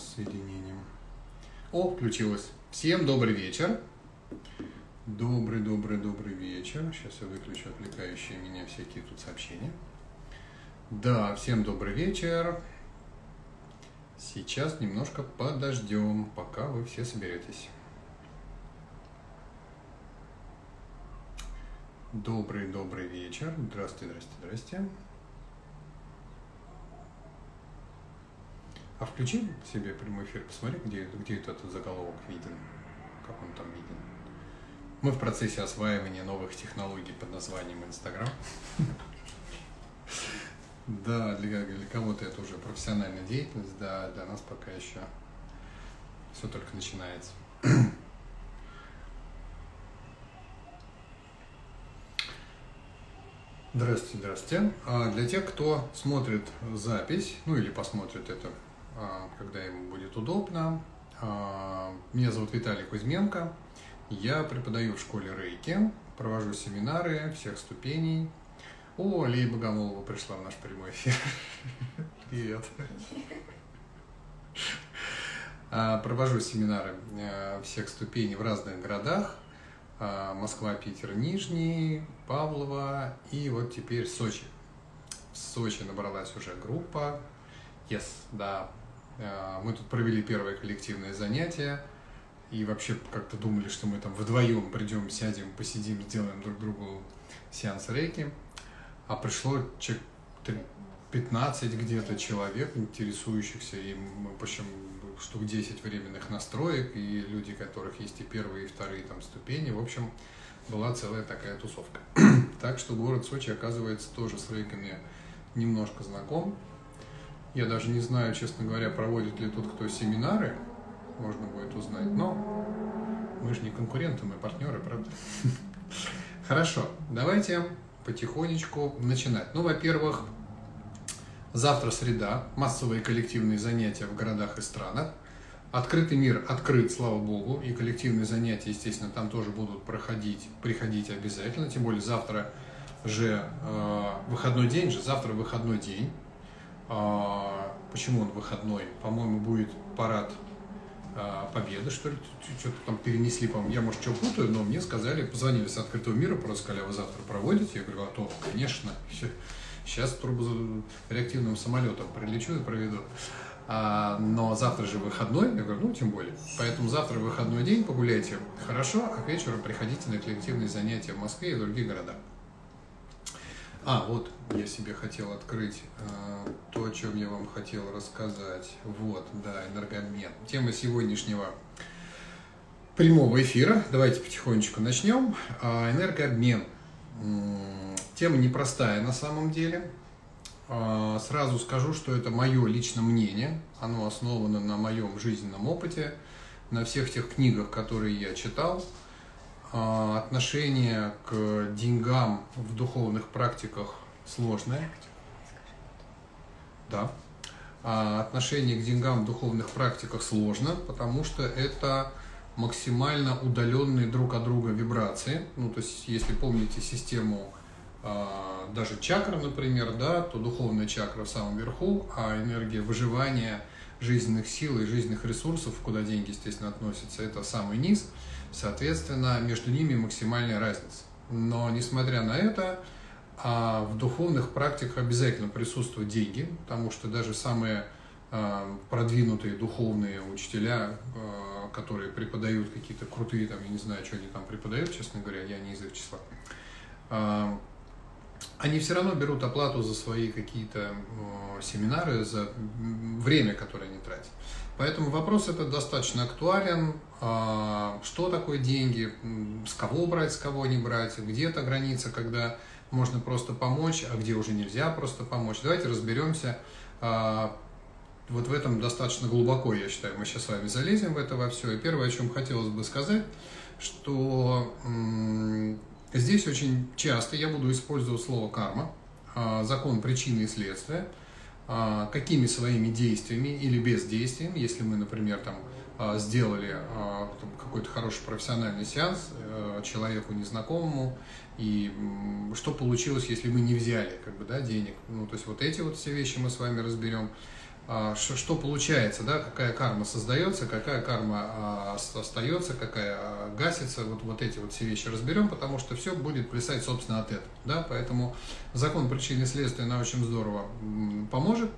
нас с. О, включилось. Всем добрый вечер. Добрый, добрый, добрый вечер. Сейчас я выключу отвлекающие меня всякие тут сообщения. Да, всем добрый вечер. Сейчас немножко подождем, пока вы все соберетесь. Добрый, добрый вечер. Здравствуйте, здрасте, здрасте. А включи себе прямой эфир, посмотри, где, где этот заголовок виден, как он там виден. Мы в процессе осваивания новых технологий под названием Инстаграм. Да, для, для кого-то это уже профессиональная деятельность, да, для нас пока еще все только начинается. Здравствуйте, здравствуйте. А для тех, кто смотрит запись, ну или посмотрит это когда ему будет удобно. А, меня зовут Виталий Кузьменко. Я преподаю в школе Рейки, провожу семинары всех ступеней. О, Лея Богомолова пришла в наш прямой эфир. Привет. А, провожу семинары всех ступеней в разных городах. Москва, Питер, Нижний, Павлова и вот теперь Сочи. В Сочи набралась уже группа. Yes, да, мы тут провели первое коллективное занятие и вообще как-то думали, что мы там вдвоем придем, сядем, посидим, сделаем друг другу сеанс рейки. А пришло человек 15 где-то человек, интересующихся, и мы, в общем, штук 10 временных настроек, и люди, которых есть и первые, и вторые там ступени. В общем, была целая такая тусовка. так что город Сочи, оказывается, тоже с рейками немножко знаком. Я даже не знаю, честно говоря, проводит ли тут кто семинары, можно будет узнать. Но мы же не конкуренты, мы партнеры, правда? Хорошо, давайте потихонечку начинать. Ну, во-первых, завтра среда, массовые коллективные занятия в городах и странах. Открытый мир открыт, слава богу, и коллективные занятия, естественно, там тоже будут проходить, приходить обязательно, тем более завтра же э, выходной день же, завтра выходной день, почему он выходной? По-моему, будет парад а, Победы, что ли, что-то там перенесли, по-моему, я, может, что путаю, но мне сказали, позвонили с открытого мира, просто сказали, а вы завтра проводите? Я говорю, а то, конечно, сейчас турбореактивным самолетом прилечу и проведу. А, но завтра же выходной, я говорю, ну, тем более. Поэтому завтра выходной день, погуляйте хорошо, а к вечеру приходите на коллективные занятия в Москве и других городах. А, вот я себе хотел открыть э, то, о чем я вам хотел рассказать. Вот, да, энергообмен. Тема сегодняшнего прямого эфира. Давайте потихонечку начнем. А, энергообмен. Тема непростая на самом деле. А, сразу скажу, что это мое личное мнение. Оно основано на моем жизненном опыте, на всех тех книгах, которые я читал – отношение к деньгам в духовных практиках сложное. Да. А отношение к деньгам в духовных практиках сложно, потому что это максимально удаленные друг от друга вибрации. Ну, то есть, если помните систему а, даже чакр, например, да, то духовная чакра в самом верху, а энергия выживания жизненных сил и жизненных ресурсов, куда деньги, естественно, относятся, это самый низ – Соответственно, между ними максимальная разница. Но, несмотря на это, а, в духовных практиках обязательно присутствуют деньги, потому что даже самые а, продвинутые духовные учителя, а, которые преподают какие-то крутые, там, я не знаю, что они там преподают, честно говоря, я не из их числа, они все равно берут оплату за свои какие-то семинары, за время, которое они тратят. Поэтому вопрос этот достаточно актуален. А, что такое деньги, с кого брать, с кого не брать, где эта граница, когда можно просто помочь, а где уже нельзя просто помочь. Давайте разберемся. А, вот в этом достаточно глубоко, я считаю, мы сейчас с вами залезем в это во все. И первое, о чем хотелось бы сказать, что здесь очень часто я буду использовать слово карма, а, закон причины и следствия – а, какими своими действиями или бездействием, если мы, например, там а, сделали какой-то хороший профессиональный сеанс э, человеку незнакомому, и что получилось, если мы не взяли как бы, да, денег. Ну, то есть вот эти вот все вещи мы с вами разберем. А, что получается, да, какая карма создается, какая карма а, остается, какая а, гасится, вот, вот эти вот все вещи разберем, потому что все будет плясать, собственно, от этого, да, поэтому закон причины и следствия нам очень здорово поможет.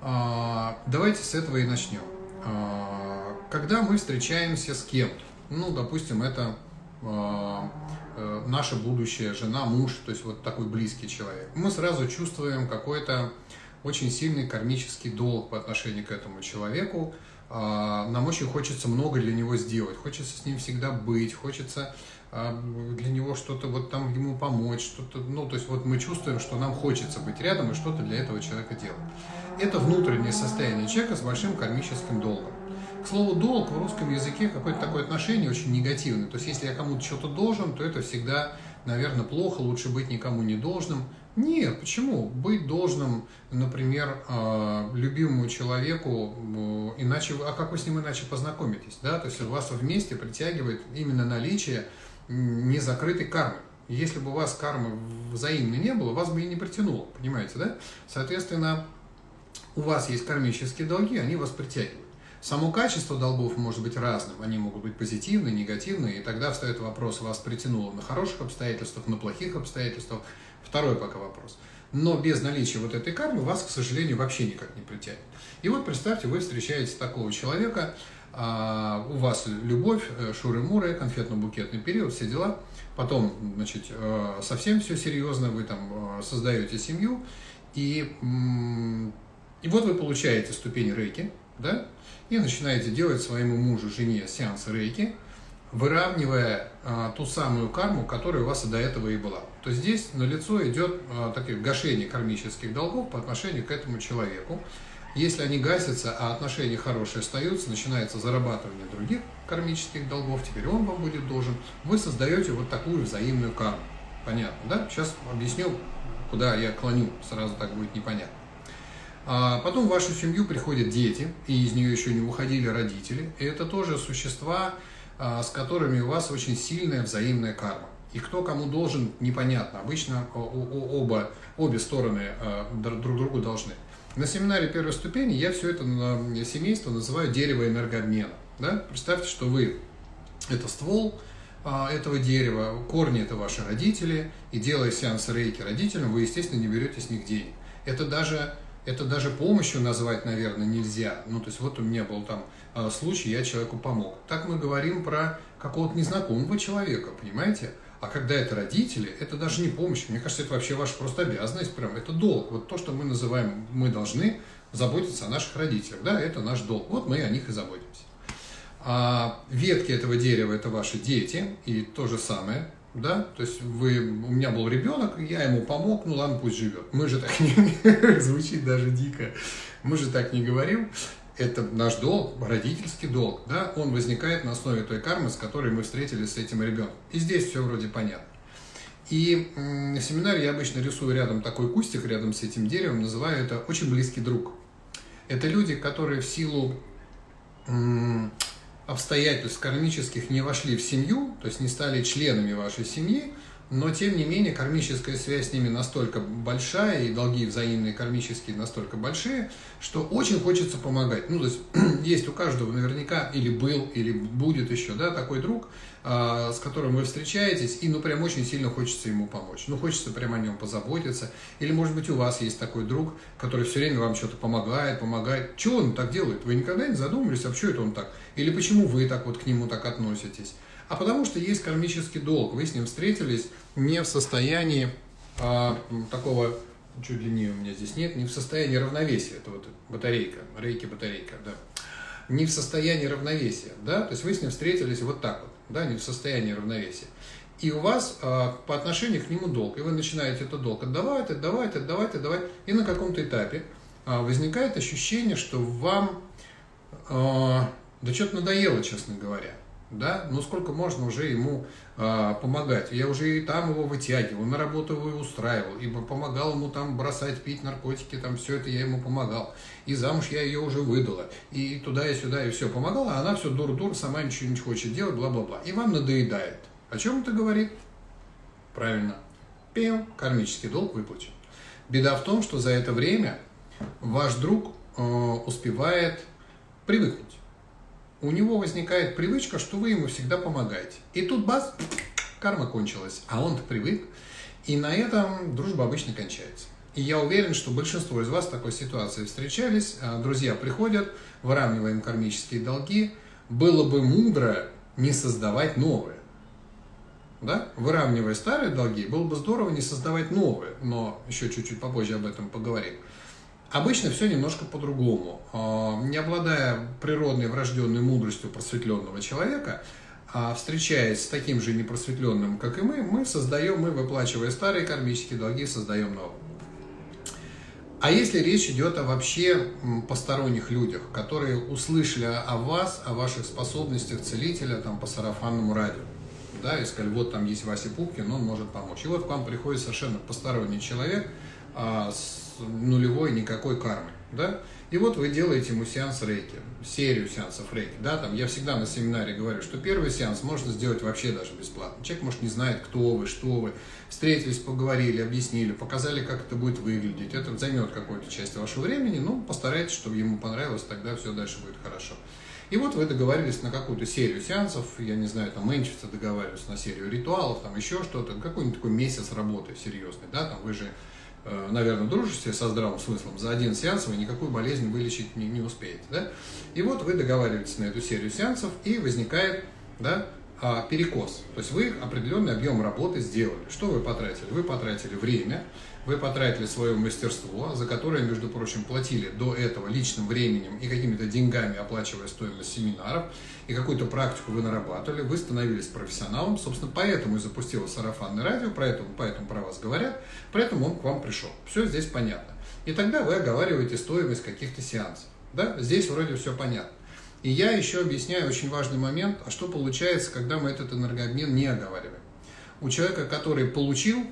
Давайте с этого и начнем. Когда мы встречаемся с кем-то, ну, допустим, это э, наша будущая жена, муж, то есть вот такой близкий человек, мы сразу чувствуем какой-то очень сильный кармический долг по отношению к этому человеку. А, нам очень хочется много для него сделать, хочется с ним всегда быть, хочется а, для него что-то вот там ему помочь, что-то, ну, то есть вот мы чувствуем, что нам хочется быть рядом и что-то для этого человека делать. Это внутреннее состояние человека с большим кармическим долгом. К слову, долг в русском языке какое-то такое отношение очень негативное. То есть, если я кому-то что-то должен, то это всегда, наверное, плохо, лучше быть никому не должным. Нет, почему? Быть должным, например, а, любимому человеку, иначе, а как вы с ним иначе познакомитесь, да? То есть вас вместе притягивает именно наличие незакрытой кармы. Если бы у вас кармы взаимной не было, вас бы и не притянуло, понимаете, да? Соответственно, у вас есть кармические долги, они вас притягивают. Само качество долгов может быть разным. Они могут быть позитивные, негативные, и тогда встает вопрос, вас притянуло на хороших обстоятельствах, на плохих обстоятельствах, Второй пока вопрос. Но без наличия вот этой кармы вас, к сожалению, вообще никак не притянет. И вот представьте, вы встречаете такого человека, а, у вас любовь, э, шуры-муры, конфетно-букетный период, все дела. Потом, значит, э, совсем все серьезно, вы там э, создаете семью, и, и вот вы получаете ступень рейки, да, и начинаете делать своему мужу, жене сеанс рейки – выравнивая а, ту самую карму, которая у вас до этого и была. То здесь на лицо идет а, такое гашение кармических долгов по отношению к этому человеку. Если они гасятся, а отношения хорошие остаются, начинается зарабатывание других кармических долгов, теперь он вам будет должен, вы создаете вот такую взаимную карму. Понятно, да? Сейчас объясню, куда я клоню, сразу так будет непонятно. А потом в вашу семью приходят дети, и из нее еще не уходили родители. И это тоже существа, а, с которыми у вас очень сильная взаимная карма. И кто кому должен, непонятно. Обычно оба, обе стороны а, друг другу должны. На семинаре первой ступени я все это семейство называю дерево энергообмена. Да? Представьте, что вы – это ствол а, этого дерева, корни – это ваши родители, и делая сеанс рейки родителям, вы, естественно, не берете с них денег. Это даже, это даже помощью назвать, наверное, нельзя. Ну, то есть вот у меня был там Э, случае я человеку помог. Так мы говорим про какого-то незнакомого человека, понимаете? А когда это родители, это даже не помощь. Мне кажется, это вообще ваша просто обязанность, прям это долг. Вот то, что мы называем, мы должны заботиться о наших родителях, да, это наш долг. Вот мы о них и заботимся. А ветки этого дерева это ваши дети, и то же самое, да, то есть вы, у меня был ребенок, я ему помог, ну ладно, пусть живет. Мы же так не, звучит даже дико, мы же так не говорим это наш долг, родительский долг, да, он возникает на основе той кармы, с которой мы встретились с этим ребенком. И здесь все вроде понятно. И на семинаре я обычно рисую рядом такой кустик, рядом с этим деревом, называю это очень близкий друг. Это люди, которые в силу обстоятельств кармических не вошли в семью, то есть не стали членами вашей семьи, но, тем не менее, кармическая связь с ними настолько большая, и долги взаимные кармические настолько большие, что очень хочется помогать. Ну, то есть, есть у каждого наверняка или был, или будет еще, да, такой друг, а, с которым вы встречаетесь, и, ну, прям очень сильно хочется ему помочь. Ну, хочется прямо о нем позаботиться. Или, может быть, у вас есть такой друг, который все время вам что-то помогает, помогает. Чего он так делает? Вы никогда не задумывались, а почему это он так? Или почему вы так вот к нему так относитесь? А потому что есть кармический долг. Вы с ним встретились не в состоянии а, такого, чуть длиннее у меня здесь нет, не в состоянии равновесия. Это вот батарейка, рейки батарейка, да. Не в состоянии равновесия, да, то есть вы с ним встретились вот так вот, да, не в состоянии равновесия. И у вас а, по отношению к нему долг, и вы начинаете этот долг отдавать, отдавать, отдавать, отдавать, и на каком-то этапе а, возникает ощущение, что вам а, да что-то надоело, честно говоря да, ну сколько можно уже ему э, помогать. Я уже и там его вытягивал, на работу его устраивал, и помогал ему там бросать, пить наркотики, там все это я ему помогал. И замуж я ее уже выдала, и туда, и сюда, и все помогала, а она все дур-дур, сама ничего не хочет делать, бла-бла-бла. И вам надоедает. О чем это говорит? Правильно. Пем, кармический долг выплачен. Беда в том, что за это время ваш друг э, успевает привыкнуть. У него возникает привычка, что вы ему всегда помогаете. И тут бас, карма кончилась, а он-то привык. И на этом дружба обычно кончается. И я уверен, что большинство из вас в такой ситуации встречались. А, друзья приходят, выравниваем кармические долги. Было бы мудро не создавать новые. Да? Выравнивая старые долги, было бы здорово не создавать новые, но еще чуть-чуть попозже об этом поговорим. Обычно все немножко по-другому. А, не обладая природной врожденной мудростью просветленного человека, а встречаясь с таким же непросветленным, как и мы, мы создаем, мы выплачивая старые кармические долги, создаем новые. А если речь идет о вообще посторонних людях, которые услышали о вас, о ваших способностях целителя там, по сарафанному радио, да, и сказали, вот там есть Вася Пупкин, он может помочь. И вот к вам приходит совершенно посторонний человек а, с нулевой никакой кармой, да, и вот вы делаете ему сеанс рейки, серию сеансов рейки. Да, там я всегда на семинаре говорю, что первый сеанс можно сделать вообще даже бесплатно. Человек, может, не знает, кто вы, что вы. Встретились, поговорили, объяснили, показали, как это будет выглядеть. Это займет какую-то часть вашего времени, но постарайтесь, чтобы ему понравилось, тогда все дальше будет хорошо. И вот вы договорились на какую-то серию сеансов, я не знаю, там менчица договаривались на серию ритуалов, там еще что-то, какой-нибудь такой месяц работы серьезный, да, там вы же наверное, дружите со здравым смыслом, за один сеанс вы никакую болезнь вылечить не, не успеете. Да? И вот вы договариваетесь на эту серию сеансов, и возникает да, а, перекос. То есть вы определенный объем работы сделали. Что вы потратили? Вы потратили время, вы потратили свое мастерство, за которое, между прочим, платили до этого личным временем и какими-то деньгами, оплачивая стоимость семинаров, и какую-то практику вы нарабатывали, вы становились профессионалом, собственно, поэтому и запустила сарафанное радио, поэтому, поэтому про вас говорят, поэтому он к вам пришел. Все здесь понятно. И тогда вы оговариваете стоимость каких-то сеансов. Да? Здесь вроде все понятно. И я еще объясняю очень важный момент, а что получается, когда мы этот энергообмен не оговариваем. У человека, который получил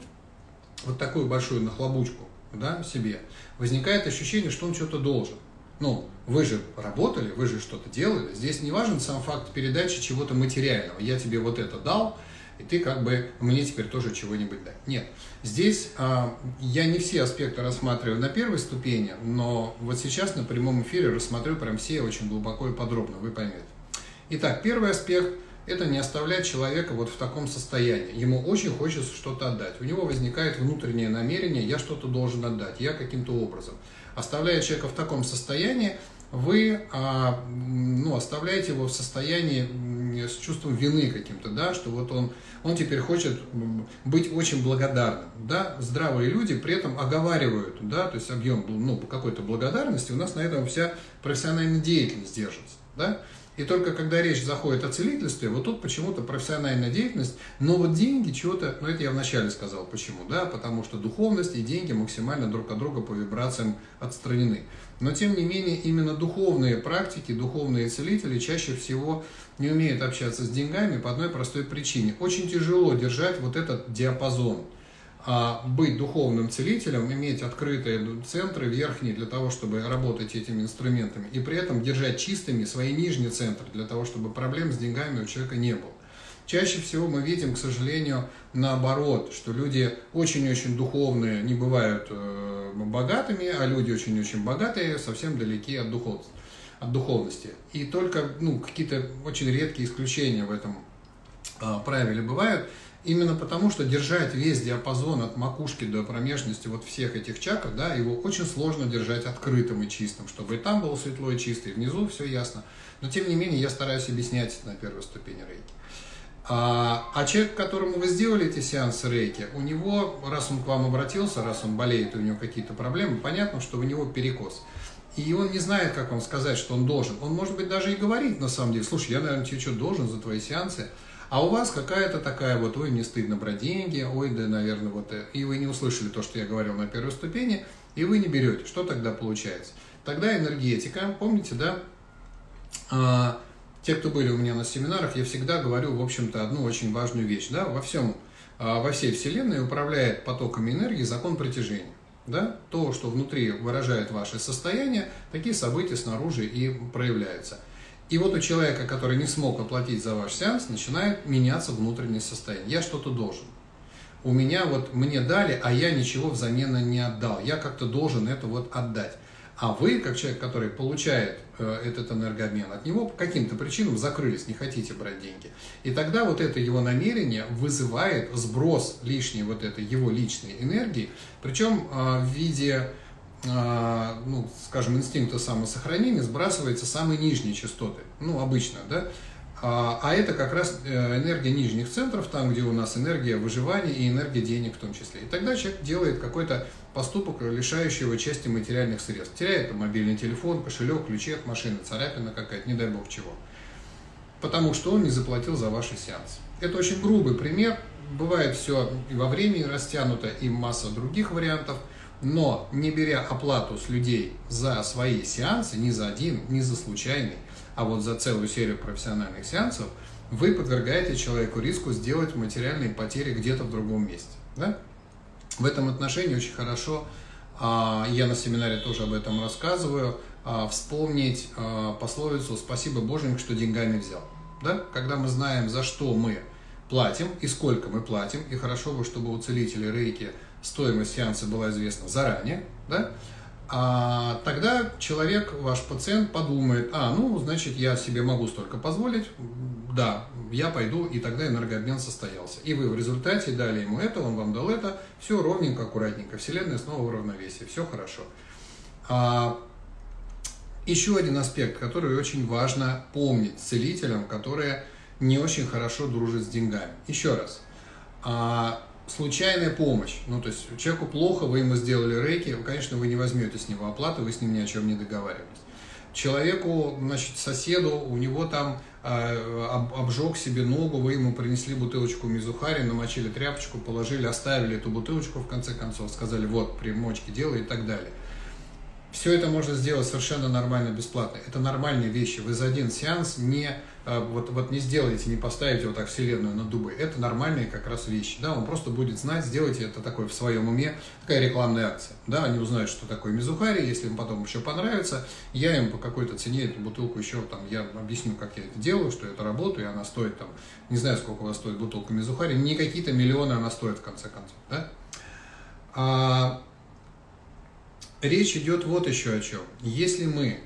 вот такую большую нахлобучку да, себе, возникает ощущение, что он что-то должен. Ну, вы же работали, вы же что-то делали. Здесь не важен сам факт передачи чего-то материального. Я тебе вот это дал, и ты как бы мне теперь тоже чего-нибудь дай. Нет. Здесь а, я не все аспекты рассматриваю на первой ступени, но вот сейчас на прямом эфире рассмотрю прям все очень глубоко и подробно, вы поймете. Итак, первый аспект – это не оставлять человека вот в таком состоянии. Ему очень хочется что-то отдать. У него возникает внутреннее намерение, я что-то должен отдать, я каким-то образом. Оставляя человека в таком состоянии, вы а, ну, оставляете его в состоянии с чувством вины каким-то, да, что вот он, он теперь хочет быть очень благодарным, да, здравые люди при этом оговаривают, да, то есть объем ну, какой-то благодарности, у нас на этом вся профессиональная деятельность держится, да, и только когда речь заходит о целительстве, вот тут почему-то профессиональная деятельность, но вот деньги чего-то, ну это я вначале сказал, почему, да, потому что духовность и деньги максимально друг от друга по вибрациям отстранены. Но тем не менее именно духовные практики, духовные целители чаще всего не умеют общаться с деньгами по одной простой причине. Очень тяжело держать вот этот диапазон быть духовным целителем, иметь открытые центры верхние для того, чтобы работать этими инструментами, и при этом держать чистыми свои нижние центры для того, чтобы проблем с деньгами у человека не было. Чаще всего мы видим, к сожалению, наоборот, что люди очень-очень духовные не бывают э, богатыми, а люди очень-очень богатые совсем далеки от духовности. От духовности. И только ну, какие-то очень редкие исключения в этом э, правиле бывают. Именно потому, что держать весь диапазон от макушки до промежности вот всех этих чакр, да, его очень сложно держать открытым и чистым, чтобы и там было светло и чисто, и внизу все ясно. Но тем не менее я стараюсь объяснять это на первой ступени рейки. А, а человек, которому вы сделали эти сеансы рейки, у него, раз он к вам обратился, раз он болеет, у него какие-то проблемы, понятно, что у него перекос. И он не знает, как вам сказать, что он должен. Он, может быть, даже и говорит на самом деле, слушай, я, наверное, тебе что должен за твои сеансы, а у вас какая-то такая вот, ой, мне стыдно брать деньги, ой, да, наверное, вот, э, и вы не услышали то, что я говорил на первой ступени, и вы не берете. Что тогда получается? Тогда энергетика, помните, да, а, те, кто были у меня на семинарах, я всегда говорю, в общем-то, одну очень важную вещь, да, во всем, а, во всей Вселенной управляет потоками энергии закон притяжения. Да? То, что внутри выражает ваше состояние, такие события снаружи и проявляются. И вот у человека, который не смог оплатить за ваш сеанс, начинает меняться внутреннее состояние. Я что-то должен. У меня вот мне дали, а я ничего взамен не отдал. Я как-то должен это вот отдать. А вы, как человек, который получает э, этот энергообмен, от него по каким-то причинам закрылись, не хотите брать деньги. И тогда вот это его намерение вызывает сброс лишней вот этой его личной энергии, причем э, в виде ну, скажем, инстинкта самосохранения сбрасывается самые нижние частоты, ну, обычно, да, а, а это как раз э, энергия нижних центров, там, где у нас энергия выживания и энергия денег в том числе. И тогда человек делает какой-то поступок, лишающий его части материальных средств. Теряет мобильный телефон, кошелек, ключи от машины, царапина какая-то, не дай бог чего. Потому что он не заплатил за ваши сеансы. Это очень грубый пример. Бывает все и во времени растянуто, и масса других вариантов. Но не беря оплату с людей за свои сеансы, ни за один, ни за случайный, а вот за целую серию профессиональных сеансов вы подвергаете человеку риску сделать материальные потери где-то в другом месте. Да? В этом отношении очень хорошо, а, я на семинаре тоже об этом рассказываю, а, вспомнить а, пословицу «Спасибо Боженька, что деньгами взял». Да? Когда мы знаем, за что мы платим и сколько мы платим, и хорошо бы, чтобы у целителей рейки стоимость сеанса была известна заранее, да? а тогда человек, ваш пациент, подумает, а, ну, значит, я себе могу столько позволить, да, я пойду, и тогда энергообмен состоялся. И вы в результате дали ему это, он вам дал это, все ровненько, аккуратненько, Вселенная снова в равновесии, все хорошо. А, еще один аспект, который очень важно помнить целителям, которые не очень хорошо дружат с деньгами. Еще раз, а, случайная помощь. Ну, то есть человеку плохо, вы ему сделали рейки, конечно, вы не возьмете с него оплату, вы с ним ни о чем не договаривались. Человеку, значит, соседу, у него там э, обжег себе ногу, вы ему принесли бутылочку мизухари, намочили тряпочку, положили, оставили эту бутылочку в конце концов, сказали, вот, примочки делай и так далее. Все это можно сделать совершенно нормально, бесплатно. Это нормальные вещи. Вы за один сеанс не, вот, вот не сделаете, не поставите вот так вселенную на дубы. Это нормальные как раз вещи. Да? Он просто будет знать, сделайте это такое в своем уме, такая рекламная акция. Да? Они узнают, что такое мизухари, если им потом еще понравится, я им по какой-то цене эту бутылку еще там, я объясню, как я это делаю, что это работаю, и она стоит там, не знаю, сколько у вас стоит бутылка мизухари, не какие-то миллионы она стоит в конце концов. Да? А, Речь идет вот еще о чем. Если мы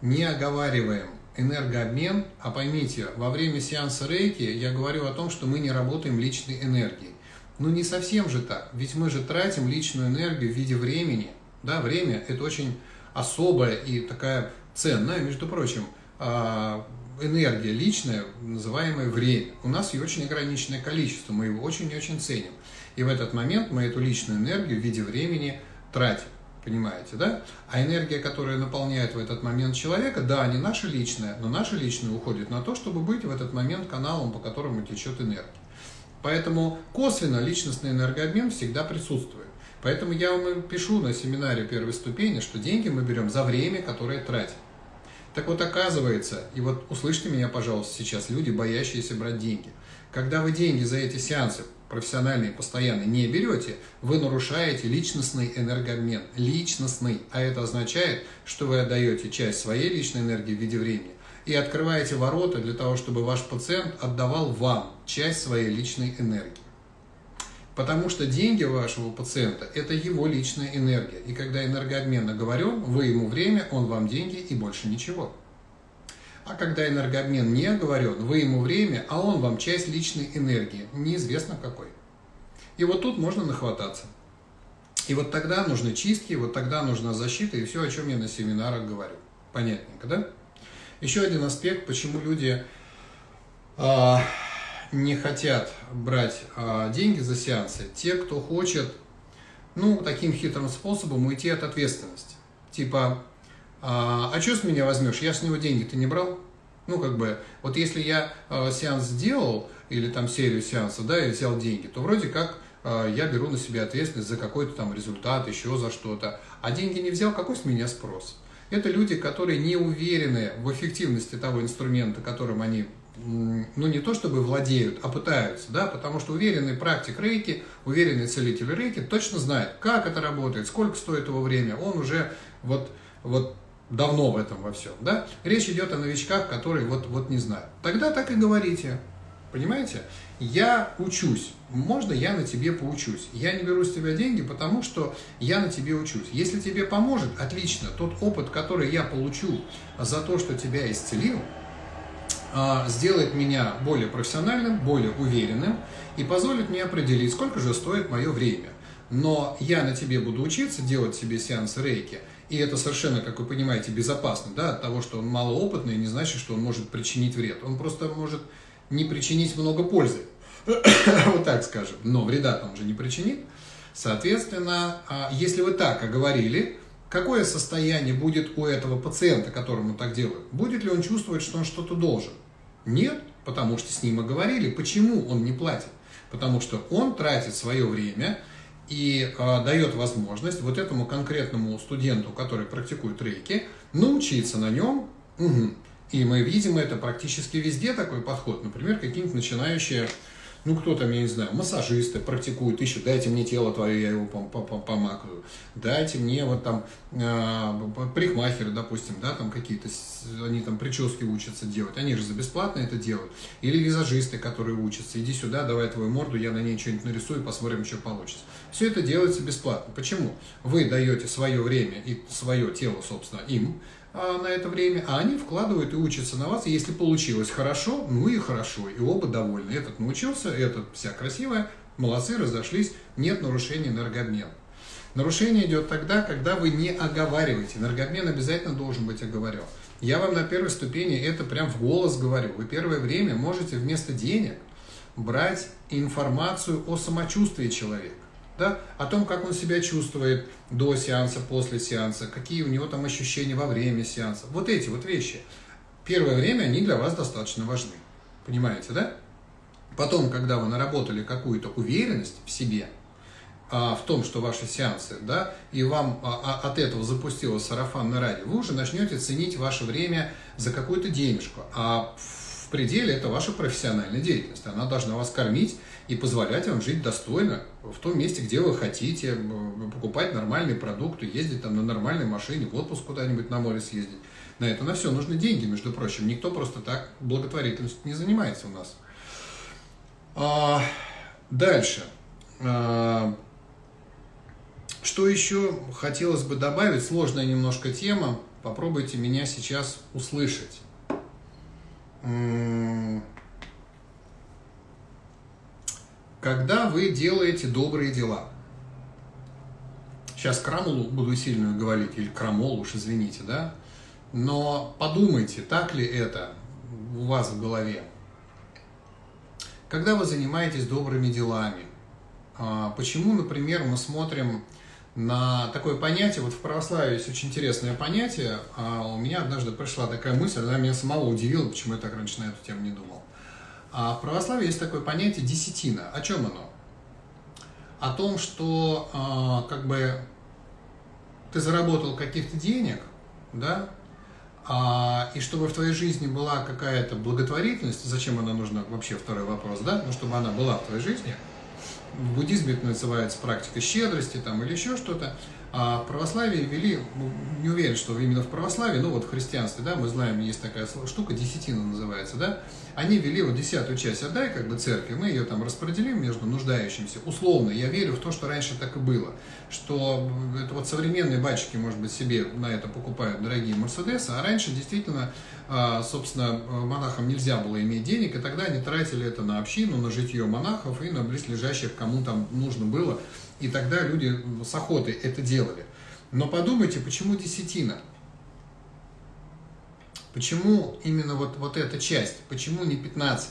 не оговариваем энергообмен, а поймите, во время сеанса рейки я говорю о том, что мы не работаем личной энергией. Ну не совсем же так, ведь мы же тратим личную энергию в виде времени. Да, время – это очень особая и такая ценная, между прочим, а, энергия личная, называемая время. У нас ее очень ограниченное количество, мы его очень и очень ценим. И в этот момент мы эту личную энергию в виде времени тратим. Понимаете, да? А энергия, которая наполняет в этот момент человека, да, не наша личная, но наша личная уходит на то, чтобы быть в этот момент каналом, по которому течет энергия. Поэтому косвенно личностный энергообмен всегда присутствует. Поэтому я вам пишу на семинаре первой ступени, что деньги мы берем за время, которое тратим. Так вот оказывается, и вот услышьте меня, пожалуйста, сейчас, люди, боящиеся брать деньги. Когда вы деньги за эти сеансы профессиональный, постоянный не берете, вы нарушаете личностный энергообмен. Личностный. А это означает, что вы отдаете часть своей личной энергии в виде времени и открываете ворота для того, чтобы ваш пациент отдавал вам часть своей личной энергии. Потому что деньги вашего пациента – это его личная энергия. И когда энергообмен оговорен, вы ему время, он вам деньги и больше ничего. А когда энергообмен не оговорен, вы ему время, а он вам часть личной энергии, неизвестно какой. И вот тут можно нахвататься. И вот тогда нужны чистки, вот тогда нужна защита и все, о чем я на семинарах говорю. Понятненько, да? Еще один аспект, почему люди э, не хотят брать э, деньги за сеансы. Те, кто хочет, ну, таким хитрым способом уйти от ответственности. Типа, а, а что с меня возьмешь? Я с него деньги ты не брал? Ну, как бы, вот если я э, сеанс сделал, или там серию сеансов, да, и взял деньги, то вроде как э, я беру на себя ответственность за какой-то там результат, еще за что-то. А деньги не взял, какой с меня спрос? Это люди, которые не уверены в эффективности того инструмента, которым они ну не то чтобы владеют, а пытаются, да, потому что уверенный практик рейки, уверенный целитель рейки точно знает, как это работает, сколько стоит его время, он уже вот, вот давно в этом во всем, да? Речь идет о новичках, которые вот, вот не знают. Тогда так и говорите. Понимаете? Я учусь. Можно я на тебе поучусь? Я не беру с тебя деньги, потому что я на тебе учусь. Если тебе поможет, отлично. Тот опыт, который я получу за то, что тебя исцелил, а, сделает меня более профессиональным, более уверенным и позволит мне определить, сколько же стоит мое время. Но я на тебе буду учиться делать себе сеансы рейки, и это совершенно, как вы понимаете, безопасно, да, от того, что он малоопытный, не значит, что он может причинить вред. Он просто может не причинить много пользы, вот так скажем, но вреда там же не причинит. Соответственно, а, если вы так оговорили, какое состояние будет у этого пациента, которому так делают? Будет ли он чувствовать, что он что-то должен? Нет, потому что с ним оговорили. Почему он не платит? Потому что он тратит свое время и э, дает возможность вот этому конкретному студенту, который практикует рейки, научиться на нем. Угу. И мы видим это практически везде такой подход. Например, какие-нибудь начинающие ну, кто там, я не знаю, массажисты практикуют, ищут, дайте мне тело твое, я его помакаю, дайте мне вот там э, парикмахеры, допустим, да, там какие-то, они там прически учатся делать, они же за бесплатно это делают, или визажисты, которые учатся, иди сюда, давай твою морду, я на ней что-нибудь нарисую, посмотрим, что получится. Все это делается бесплатно. Почему? Вы даете свое время и свое тело, собственно, им, а, на это время, а они вкладывают и учатся на вас. И если получилось хорошо, ну и хорошо, и оба довольны. Этот научился, этот вся красивая, молодцы, разошлись, нет нарушения энергообмена. Нарушение идет тогда, когда вы не оговариваете. Энергообмен обязательно должен быть оговорен. Я вам на первой ступени это прям в голос говорю. Вы первое время можете вместо денег брать информацию о самочувствии человека да, о том, как он себя чувствует до сеанса, после сеанса, какие у него там ощущения во время сеанса. Вот эти вот вещи. Первое время они для вас достаточно важны. Понимаете, да? Потом, когда вы наработали какую-то уверенность в себе, а, в том, что ваши сеансы, да, и вам а, а, от этого запустило сарафан радио, вы уже начнете ценить ваше время за какую-то денежку. А в пределе это ваша профессиональная деятельность. Она должна вас кормить и позволять вам жить достойно в том месте, где вы хотите, покупать нормальные продукты, ездить там на нормальной машине, в отпуск куда-нибудь на море съездить. На это на все нужны деньги, между прочим. Никто просто так благотворительностью не занимается у нас. А, дальше. А, что еще хотелось бы добавить? Сложная немножко тема. Попробуйте меня сейчас услышать. Когда вы делаете добрые дела. Сейчас крамолу буду сильную говорить, или крамол уж извините, да? Но подумайте, так ли это у вас в голове. Когда вы занимаетесь добрыми делами, а, почему, например, мы смотрим на такое понятие, вот в православии есть очень интересное понятие, а у меня однажды пришла такая мысль, она меня самого удивила, почему я так раньше на эту тему не думал. А в православии есть такое понятие десятина. О чем оно? О том, что э, как бы ты заработал каких-то денег, да, а, и чтобы в твоей жизни была какая-то благотворительность, зачем она нужна, вообще второй вопрос, да, ну, чтобы она была в твоей жизни, в буддизме это называется практика щедрости там, или еще что-то, а православие ввели, ну, не уверен, что именно в православии, ну вот в христианстве, да, мы знаем, есть такая штука, десятина называется, да, они ввели вот десятую часть отдай, как бы церкви, мы ее там распределим между нуждающимися. Условно, я верю в то, что раньше так и было, что это вот современные батчики, может быть, себе на это покупают дорогие Мерседесы, а раньше действительно, а, собственно, монахам нельзя было иметь денег, и тогда они тратили это на общину, на житье монахов и на близлежащих, кому там нужно было и тогда люди с охотой это делали. Но подумайте, почему десятина? Почему именно вот, вот эта часть? Почему не 15?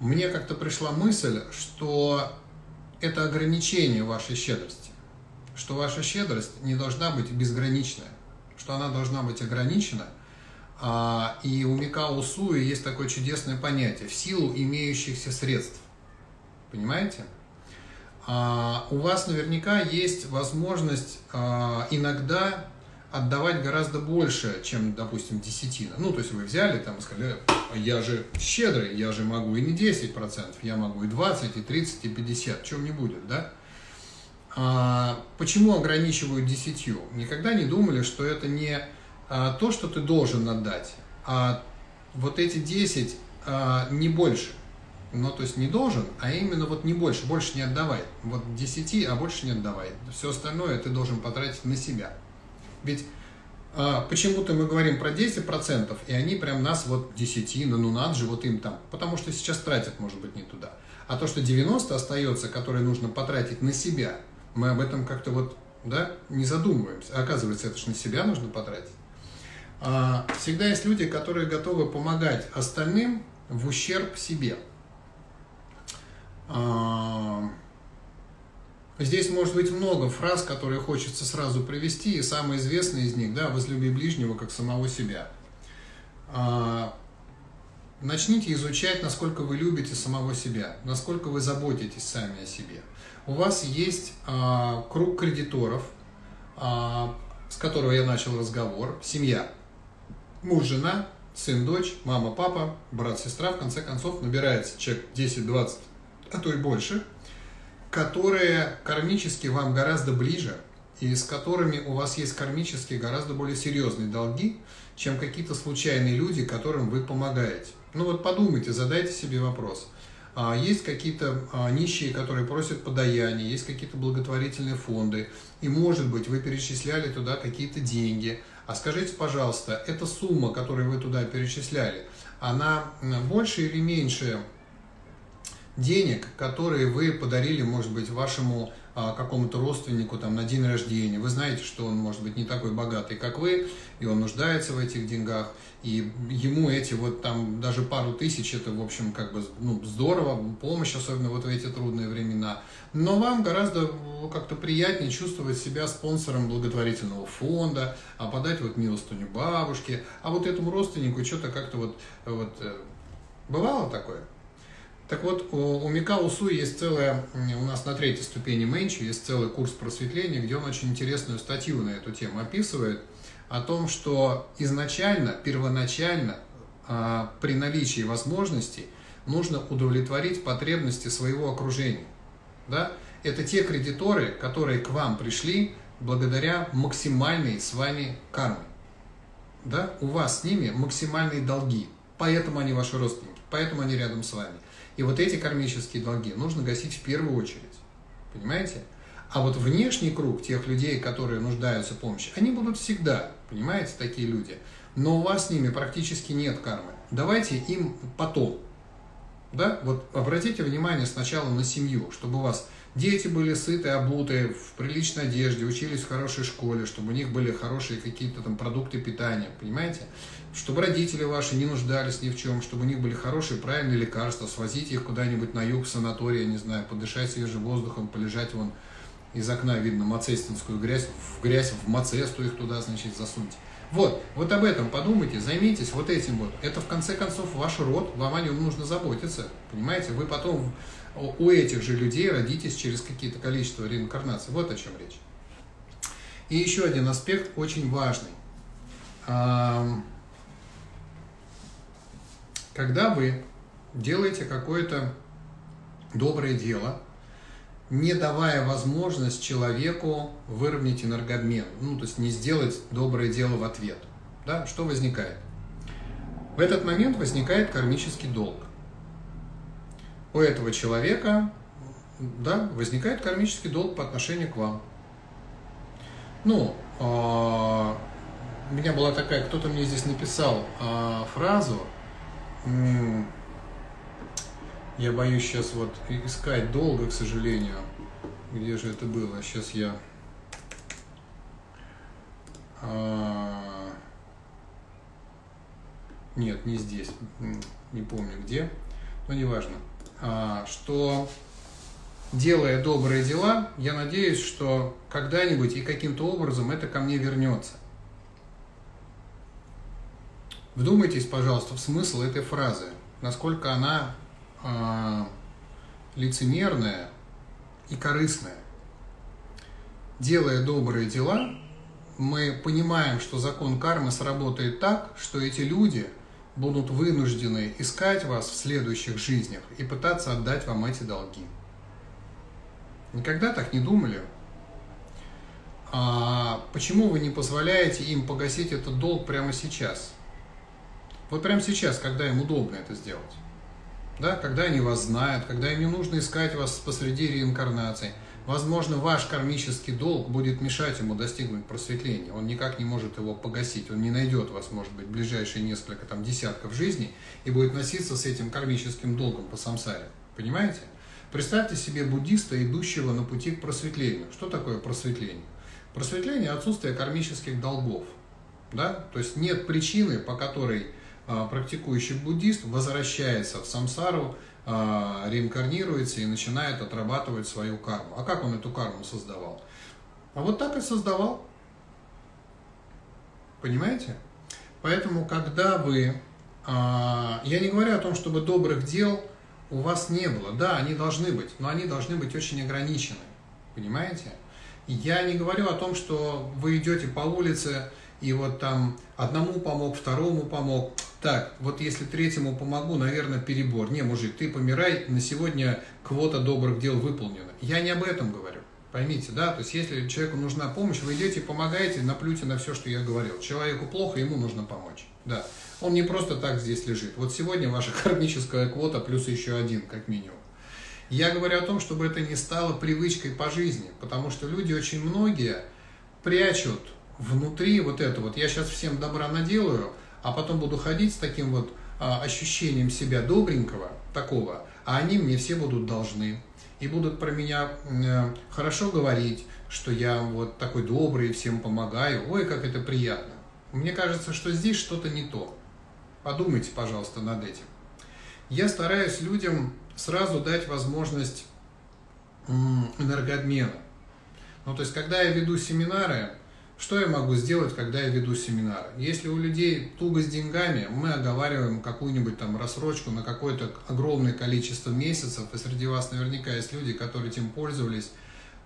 Мне как-то пришла мысль, что это ограничение вашей щедрости. Что ваша щедрость не должна быть безграничная. Что она должна быть ограничена. А, и у Микао Суи есть такое чудесное понятие – в силу имеющихся средств. Понимаете? А, у вас наверняка есть возможность а, иногда отдавать гораздо больше, чем, допустим, десятина. Ну, то есть вы взяли там и сказали, «А я же щедрый, я же могу и не 10%, я могу и 20, и 30, и 50, чем не будет, да? А, почему ограничивают десятью? Никогда не думали, что это не а, то, что ты должен отдать, а вот эти 10 а, не больше. Но то есть не должен, а именно вот не больше, больше не отдавай. Вот 10, а больше не отдавай. Все остальное ты должен потратить на себя. Ведь а, почему-то мы говорим про 10%, и они прям нас вот 10, ну, ну надо же, вот им там, потому что сейчас тратят, может быть, не туда. А то, что 90 остается, которые нужно потратить на себя, мы об этом как-то вот, да, не задумываемся. А оказывается, это же на себя нужно потратить. А, всегда есть люди, которые готовы помогать остальным в ущерб себе. А, здесь может быть много фраз, которые хочется сразу привести, и самый известный из них, да, «возлюби ближнего, как самого себя». А, начните изучать, насколько вы любите самого себя, насколько вы заботитесь сами о себе. У вас есть круг кредиторов, с которого я начал разговор, семья – муж, жена, сын, дочь, мама, папа, брат, сестра, в конце концов набирается человек 10-20, а то и больше, которые кармически вам гораздо ближе и с которыми у вас есть кармически гораздо более серьезные долги, чем какие-то случайные люди, которым вы помогаете. Ну вот подумайте, задайте себе вопрос. А, есть какие-то а, нищие, которые просят подаяние, есть какие-то благотворительные фонды, и, может быть, вы перечисляли туда какие-то деньги – а скажите, пожалуйста, эта сумма, которую вы туда перечисляли, она больше или меньше денег, которые вы подарили, может быть, вашему а, какому-то родственнику там, на день рождения. Вы знаете, что он может быть не такой богатый, как вы, и он нуждается в этих деньгах, и ему эти вот там даже пару тысяч, это, в общем, как бы ну, здорово, помощь, особенно вот в эти трудные времена. Но вам гораздо как-то приятнее чувствовать себя спонсором благотворительного фонда, а подать вот милостыню бабушке, а вот этому родственнику что-то как-то вот, вот э, бывало такое? Так вот, у, у Микао Су есть целая, у нас на третьей ступени Мэнчи есть целый курс просветления, где он очень интересную статью на эту тему описывает, о том, что изначально, первоначально, а, при наличии возможностей, нужно удовлетворить потребности своего окружения. Да? Это те кредиторы, которые к вам пришли благодаря максимальной с вами карме. Да? У вас с ними максимальные долги, поэтому они ваши родственники, поэтому они рядом с вами. И вот эти кармические долги нужно гасить в первую очередь. Понимаете? А вот внешний круг тех людей, которые нуждаются в помощи, они будут всегда, понимаете, такие люди. Но у вас с ними практически нет кармы. Давайте им потом. Да? Вот обратите внимание сначала на семью, чтобы у вас дети были сытые, обутые, в приличной одежде, учились в хорошей школе, чтобы у них были хорошие какие-то там продукты питания, понимаете? Чтобы родители ваши не нуждались ни в чем, чтобы у них были хорошие, правильные лекарства, свозить их куда-нибудь на юг, в санаторий, не знаю, подышать свежим воздухом, полежать вон из окна видно мацестинскую грязь, в грязь в мацесту их туда, значит, засуньте. Вот, вот об этом подумайте, займитесь вот этим вот. Это в конце концов ваш род, вам о нем нужно заботиться, понимаете? Вы потом у этих же людей родитесь через какие-то количество реинкарнаций. Вот о чем речь. И еще один аспект очень важный. Когда вы делаете какое-то доброе дело, не давая возможность человеку выровнять энергообмен, ну, то есть не сделать доброе дело в ответ, да, что возникает? В этот момент возникает кармический долг. У этого человека, да, возникает кармический долг по отношению к вам. Ну, а, у меня была такая, кто-то мне здесь написал а, фразу, я боюсь сейчас вот искать долго, к сожалению. Где же это было? Сейчас я... А... Нет, не здесь. Не помню где. Но неважно. А, что делая добрые дела, я надеюсь, что когда-нибудь и каким-то образом это ко мне вернется. Вдумайтесь, пожалуйста, в смысл этой фразы, насколько она э, лицемерная и корыстная. Делая добрые дела, мы понимаем, что закон кармы сработает так, что эти люди будут вынуждены искать вас в следующих жизнях и пытаться отдать вам эти долги. Никогда так не думали? А почему вы не позволяете им погасить этот долг прямо сейчас? Вот прямо сейчас, когда им удобно это сделать. да, когда они вас знают, когда им не нужно искать вас посреди реинкарнаций. Возможно, ваш кармический долг будет мешать ему достигнуть просветления. Он никак не может его погасить. Он не найдет вас, может быть, в ближайшие несколько там, десятков жизней и будет носиться с этим кармическим долгом по самсаре. Понимаете? Представьте себе буддиста, идущего на пути к просветлению. Что такое просветление? Просветление – отсутствие кармических долгов. Да? То есть нет причины, по которой практикующий буддист возвращается в самсару, а, реинкарнируется и начинает отрабатывать свою карму. А как он эту карму создавал? А вот так и создавал. Понимаете? Поэтому, когда вы... А, я не говорю о том, чтобы добрых дел у вас не было. Да, они должны быть, но они должны быть очень ограничены. Понимаете? Я не говорю о том, что вы идете по улице и вот там одному помог, второму помог. Так, вот если третьему помогу, наверное, перебор. Не, мужик, ты помирай, на сегодня квота добрых дел выполнена. Я не об этом говорю. Поймите, да, то есть если человеку нужна помощь, вы идете, помогаете, наплюйте на все, что я говорил. Человеку плохо, ему нужно помочь. Да. Он не просто так здесь лежит. Вот сегодня ваша кармическая квота плюс еще один, как минимум. Я говорю о том, чтобы это не стало привычкой по жизни, потому что люди очень многие прячут внутри вот это вот, я сейчас всем добра наделаю, а потом буду ходить с таким вот а, ощущением себя добренького, такого, а они мне все будут должны. И будут про меня э, хорошо говорить, что я вот такой добрый, всем помогаю. Ой, как это приятно. Мне кажется, что здесь что-то не то. Подумайте, пожалуйста, над этим. Я стараюсь людям сразу дать возможность энергообмена. Ну, то есть, когда я веду семинары, что я могу сделать, когда я веду семинары? Если у людей туго с деньгами, мы оговариваем какую-нибудь там рассрочку на какое-то огромное количество месяцев, и среди вас наверняка есть люди, которые этим пользовались.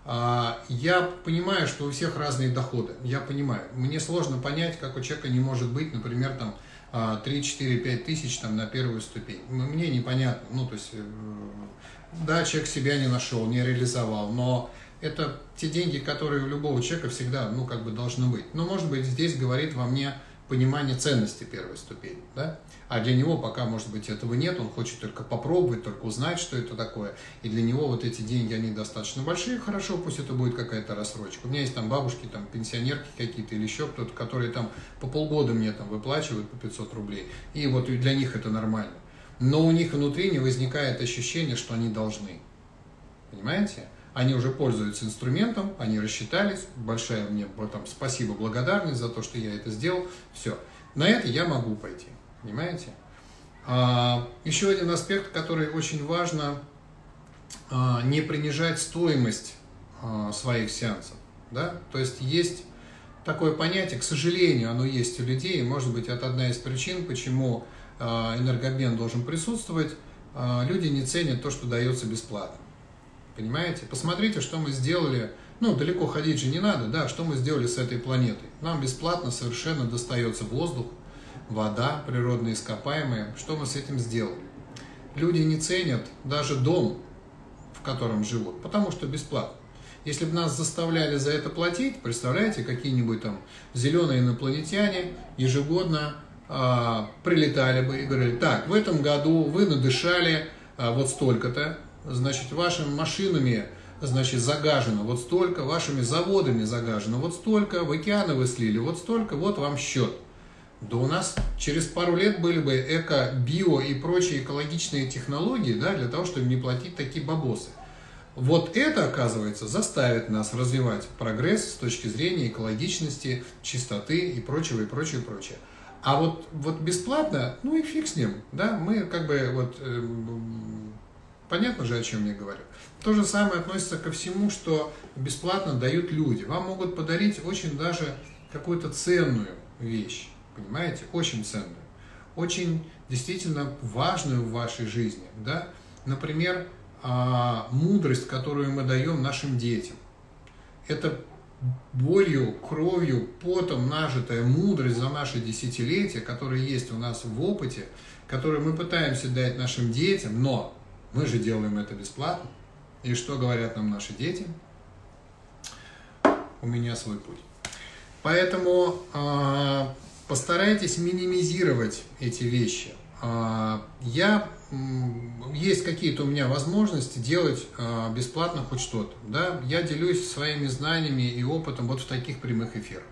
А, я понимаю, что у всех разные доходы, я понимаю. Мне сложно понять, как у человека не может быть, например, там 3, 4, 5 тысяч там, на первую ступень. Мне непонятно. Ну, то есть, э, да, человек себя не нашел, не реализовал, но это те деньги, которые у любого человека всегда, ну, как бы должны быть. Но, может быть, здесь говорит во мне понимание ценности первой ступени, да? А для него пока, может быть, этого нет, он хочет только попробовать, только узнать, что это такое. И для него вот эти деньги, они достаточно большие, хорошо, пусть это будет какая-то рассрочка. У меня есть там бабушки, там пенсионерки какие-то или еще кто-то, которые там по полгода мне там выплачивают по 500 рублей. И вот для них это нормально. Но у них внутри не возникает ощущение, что они должны. Понимаете? Они уже пользуются инструментом, они рассчитались, большая мне там спасибо, благодарность за то, что я это сделал. Все. На это я могу пойти. Понимаете? А, еще один аспект, который очень важно, а, не принижать стоимость а, своих сеансов. Да? То есть есть такое понятие, к сожалению, оно есть у людей, может быть, это одна из причин, почему а, энергообмен должен присутствовать. А, люди не ценят то, что дается бесплатно. Понимаете? Посмотрите, что мы сделали. Ну, далеко ходить же не надо, да, что мы сделали с этой планетой. Нам бесплатно совершенно достается воздух, вода, природные ископаемые. Что мы с этим сделали? Люди не ценят даже дом, в котором живут, потому что бесплатно. Если бы нас заставляли за это платить, представляете, какие-нибудь там зеленые инопланетяне ежегодно а, прилетали бы и говорили, так, в этом году вы надышали а, вот столько-то, значит, вашими машинами, значит, загажено вот столько, вашими заводами загажено вот столько, в океаны вы слили вот столько, вот вам счет. Да у нас через пару лет были бы эко, био и прочие экологичные технологии, да, для того, чтобы не платить такие бабосы. Вот это, оказывается, заставит нас развивать прогресс с точки зрения экологичности, чистоты и прочего, и прочего, и прочего. А вот, вот бесплатно, ну и фиг с ним, да, мы как бы вот э, Понятно же, о чем я говорю. То же самое относится ко всему, что бесплатно дают люди. Вам могут подарить очень даже какую-то ценную вещь, понимаете, очень ценную, очень действительно важную в вашей жизни, да. Например, а, мудрость, которую мы даем нашим детям. Это болью, кровью, потом нажитая мудрость за наши десятилетия, которая есть у нас в опыте, которую мы пытаемся дать нашим детям, но мы же делаем это бесплатно. И что говорят нам наши дети? У меня свой путь. Поэтому э, постарайтесь минимизировать эти вещи. Э, я есть какие-то у меня возможности делать а, бесплатно хоть что-то. Да? Я делюсь своими знаниями и опытом вот в таких прямых эфирах.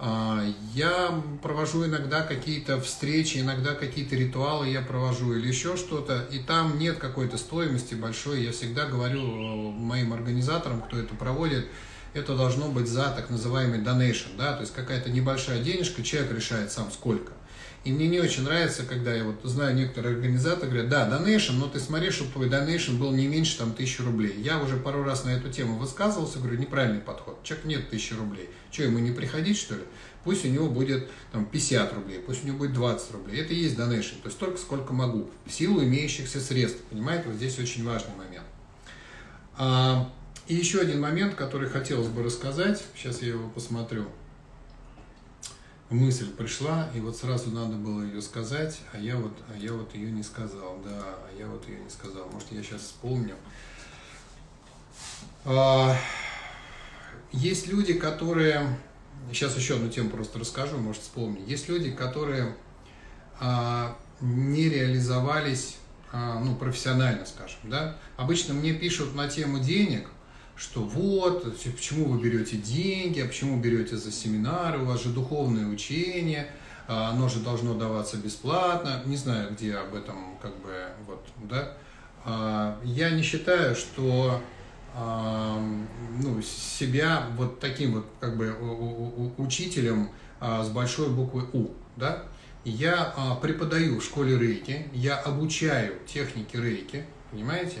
А, я провожу иногда какие-то встречи, иногда какие-то ритуалы я провожу или еще что-то, и там нет какой-то стоимости большой. Я всегда говорю э, моим организаторам, кто это проводит, это должно быть за так называемый donation, да, то есть какая-то небольшая денежка, человек решает сам сколько. И мне не очень нравится, когда я вот знаю некоторые организаторы говорят, да, donation, но ты смотри, чтобы твой donation был не меньше там тысячи рублей. Я уже пару раз на эту тему высказывался, говорю, неправильный подход. Человек нет тысячи рублей. Что, ему не приходить, что ли? Пусть у него будет там 50 рублей, пусть у него будет 20 рублей. Это и есть donation, то есть столько, сколько могу, в силу имеющихся средств. Понимаете, вот здесь очень важный момент. А, и еще один момент, который хотелось бы рассказать. Сейчас я его посмотрю мысль пришла, и вот сразу надо было ее сказать, а я вот, а я вот ее не сказал, да, а я вот ее не сказал. Может, я сейчас вспомню. А, есть люди, которые, сейчас еще одну тему просто расскажу, может, вспомню. Есть люди, которые а, не реализовались, а, ну, профессионально, скажем, да. Обычно мне пишут на тему денег, что вот, почему вы берете деньги, а почему берете за семинары, у вас же духовное учение, а, оно же должно даваться бесплатно. Не знаю, где об этом как бы вот, да. А, я не считаю, что а, ну, себя вот таким вот как бы учителем с большой буквы У, да. Я преподаю в школе рейки, я обучаю технике рейки, понимаете?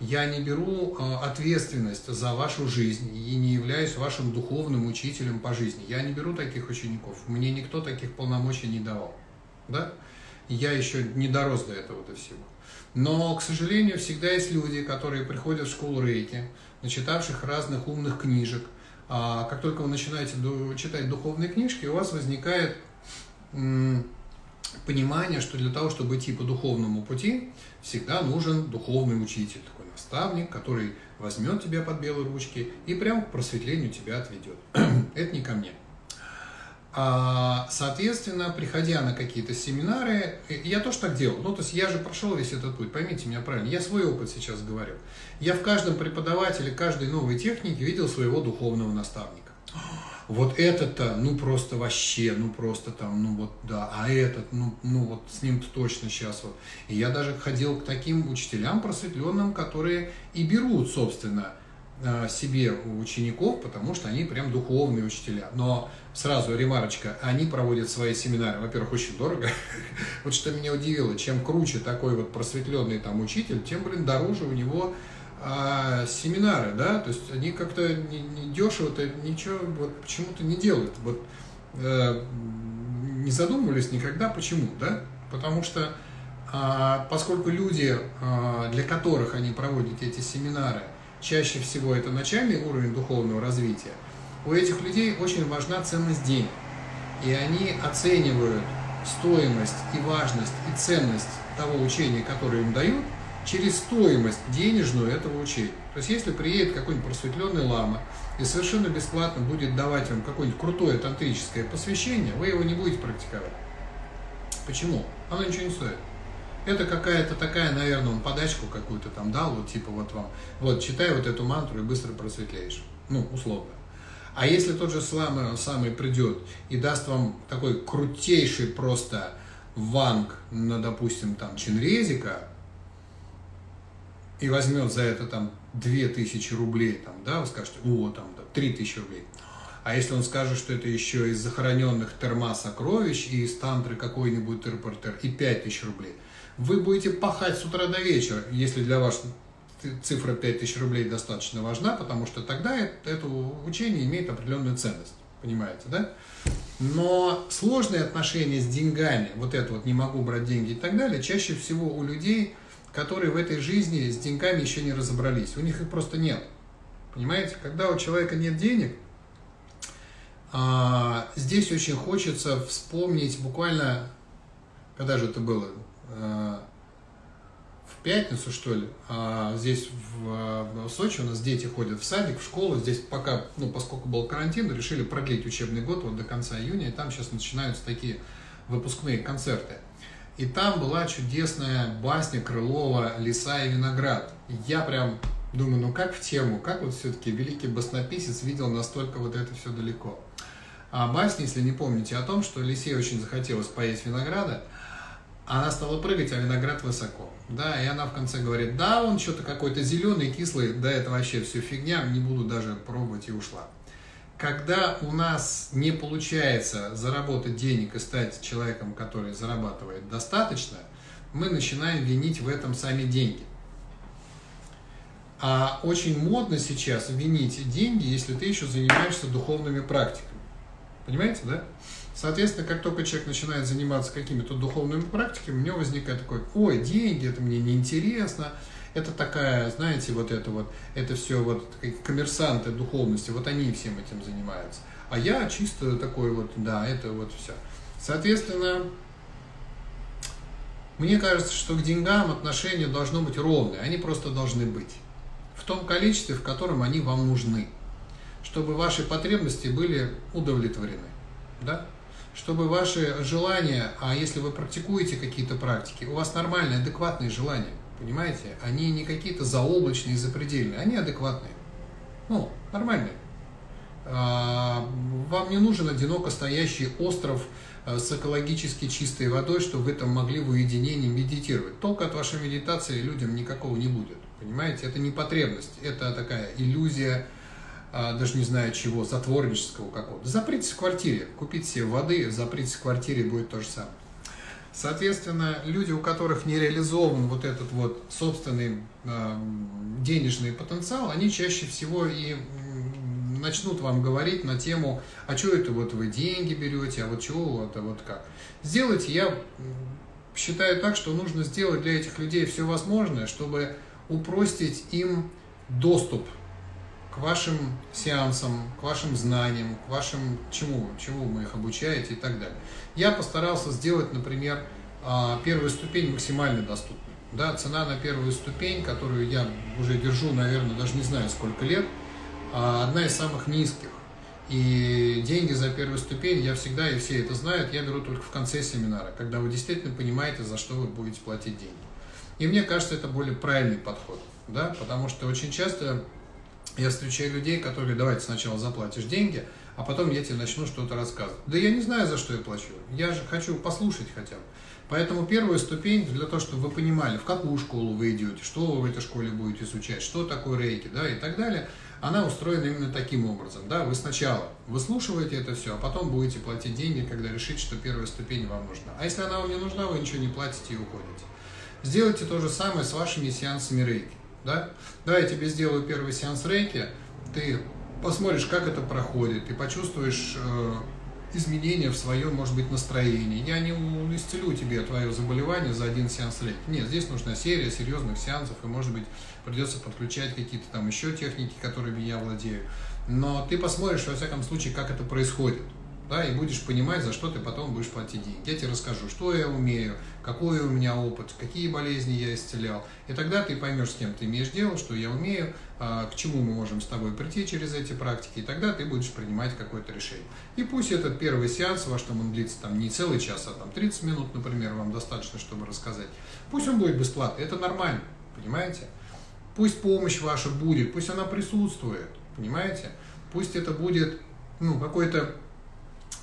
Я не беру э, ответственность за вашу жизнь и не являюсь вашим духовным учителем по жизни. Я не беру таких учеников. Мне никто таких полномочий не давал. Да? Я еще не дорос до этого до всего. Но, к сожалению, всегда есть люди, которые приходят в школу рейки, начитавших разных умных книжек. А как только вы начинаете читать духовные книжки, у вас возникает понимание, что для того, чтобы идти по духовному пути, всегда нужен духовный учитель, наставник, который возьмет тебя под белые ручки и прям к просветлению тебя отведет. Это не ко мне. А, соответственно, приходя на какие-то семинары, я тоже так делал. Ну, то есть я же прошел весь этот путь, поймите меня правильно. Я свой опыт сейчас говорю. Я в каждом преподавателе, каждой новой технике видел своего духовного наставника вот этот-то, ну просто вообще, ну просто там, ну вот да, а этот, ну, ну вот с ним-то точно сейчас вот. И я даже ходил к таким учителям просветленным, которые и берут, собственно, э, себе учеников, потому что они прям духовные учителя. Но сразу ремарочка, они проводят свои семинары, во-первых, очень дорого. Вот что меня удивило, чем круче такой вот просветленный там учитель, тем, блин, дороже у него а семинары, да, то есть они как-то не, не дешево-то ничего вот почему-то не делают. Вот э, не задумывались никогда, почему, да? Потому что а, поскольку люди, а, для которых они проводят эти семинары, чаще всего это начальный уровень духовного развития, у этих людей очень важна ценность денег. И они оценивают стоимость и важность и ценность того учения, которое им дают – через стоимость денежную этого учения. То есть если приедет какой-нибудь просветленный лама и совершенно бесплатно будет давать вам какое-нибудь крутое тантрическое посвящение, вы его не будете практиковать. Почему? Оно ничего не стоит. Это какая-то такая, наверное, он подачку какую-то там дал, вот типа вот вам, вот читай вот эту мантру и быстро просветлеешь. Ну, условно. А если тот же самый, самый придет и даст вам такой крутейший просто ванг на, допустим, там, чинрезика, и возьмет за это там 2000 рублей, там, да, вы скажете, о, там, да, 3000 рублей. А если он скажет, что это еще из захороненных терма сокровищ и из тантры какой-нибудь терпортер и 5000 рублей, вы будете пахать с утра до вечера, если для вас цифра 5000 рублей достаточно важна, потому что тогда это учение имеет определенную ценность. Понимаете, да? Но сложные отношения с деньгами, вот это вот не могу брать деньги и так далее, чаще всего у людей которые в этой жизни с деньгами еще не разобрались. У них их просто нет. Понимаете, когда у человека нет денег, а, здесь очень хочется вспомнить буквально, когда же это было, а, в пятницу, что ли, а здесь в, в Сочи у нас дети ходят в садик, в школу, здесь пока, ну, поскольку был карантин, решили продлить учебный год вот до конца июня, и там сейчас начинаются такие выпускные концерты. И там была чудесная басня Крылова «Леса и виноград». Я прям думаю, ну как в тему, как вот все-таки великий баснописец видел настолько вот это все далеко. А басня, если не помните, о том, что Лисе очень захотелось поесть винограда, она стала прыгать, а виноград высоко. Да, и она в конце говорит, да, он что-то какой-то зеленый, кислый, да, это вообще все фигня, не буду даже пробовать, и ушла. Когда у нас не получается заработать денег и стать человеком, который зарабатывает достаточно, мы начинаем винить в этом сами деньги. А очень модно сейчас винить деньги, если ты еще занимаешься духовными практиками. Понимаете, да? Соответственно, как только человек начинает заниматься какими-то духовными практиками, у него возникает такой, ой, деньги, это мне неинтересно, это такая, знаете, вот это вот, это все вот коммерсанты духовности, вот они всем этим занимаются. А я чисто такой вот, да, это вот все. Соответственно, мне кажется, что к деньгам отношение должно быть ровное, они просто должны быть. В том количестве, в котором они вам нужны. Чтобы ваши потребности были удовлетворены. Да? чтобы ваши желания, а если вы практикуете какие-то практики, у вас нормальные, адекватные желания, понимаете? Они не какие-то заоблачные, запредельные, они адекватные. Ну, нормальные. А, вам не нужен одиноко стоящий остров э, с экологически чистой водой, чтобы вы там могли в уединении медитировать. Толка от вашей медитации людям никакого не будет. Понимаете? Это не потребность, это такая иллюзия, а, даже не знаю чего, затворнического какого-то. Запритесь в квартире, купите себе воды, запритесь в квартире, будет то же самое. Соответственно, люди, у которых не реализован вот этот вот собственный э, денежный потенциал, они чаще всего и начнут вам говорить на тему, а что это вот вы деньги берете, а вот чего это вот как. Сделайте, я считаю так, что нужно сделать для этих людей все возможное, чтобы упростить им доступ к вашим сеансам, к вашим знаниям, к вашим чему, чему вы их обучаете и так далее. Я постарался сделать, например, а, первую ступень максимально доступной. Да, цена на первую ступень, которую я уже держу, наверное, даже не знаю сколько лет, а, одна из самых низких. И деньги за первую ступень, я всегда, и все это знают, я беру только в конце семинара, когда вы действительно понимаете, за что вы будете платить деньги. И мне кажется, это более правильный подход, да, потому что очень часто я встречаю людей, которые, давайте сначала заплатишь деньги, а потом я тебе начну что-то рассказывать. Да я не знаю, за что я плачу. Я же хочу послушать хотя бы. Поэтому первая ступень для того, чтобы вы понимали, в какую школу вы идете, что вы в этой школе будете изучать, что такое рейки, да, и так далее, она устроена именно таким образом. Да? Вы сначала выслушиваете это все, а потом будете платить деньги, когда решите, что первая ступень вам нужна. А если она вам не нужна, вы ничего не платите и уходите. Сделайте то же самое с вашими сеансами рейки да? Да, я тебе сделаю первый сеанс рейки, ты посмотришь, как это проходит, ты почувствуешь э, изменения в своем, может быть, настроении. Я не исцелю тебе твое заболевание за один сеанс рейки. Нет, здесь нужна серия серьезных сеансов, и, может быть, придется подключать какие-то там еще техники, которыми я владею. Но ты посмотришь, во всяком случае, как это происходит да, и будешь понимать, за что ты потом будешь платить деньги. Я тебе расскажу, что я умею, какой у меня опыт, какие болезни я исцелял. И тогда ты поймешь, с кем ты имеешь дело, что я умею, а, к чему мы можем с тобой прийти через эти практики, и тогда ты будешь принимать какое-то решение. И пусть этот первый сеанс ваш там он длится там не целый час, а там 30 минут, например, вам достаточно, чтобы рассказать. Пусть он будет бесплатный, это нормально, понимаете? Пусть помощь ваша будет, пусть она присутствует, понимаете? Пусть это будет ну, какой-то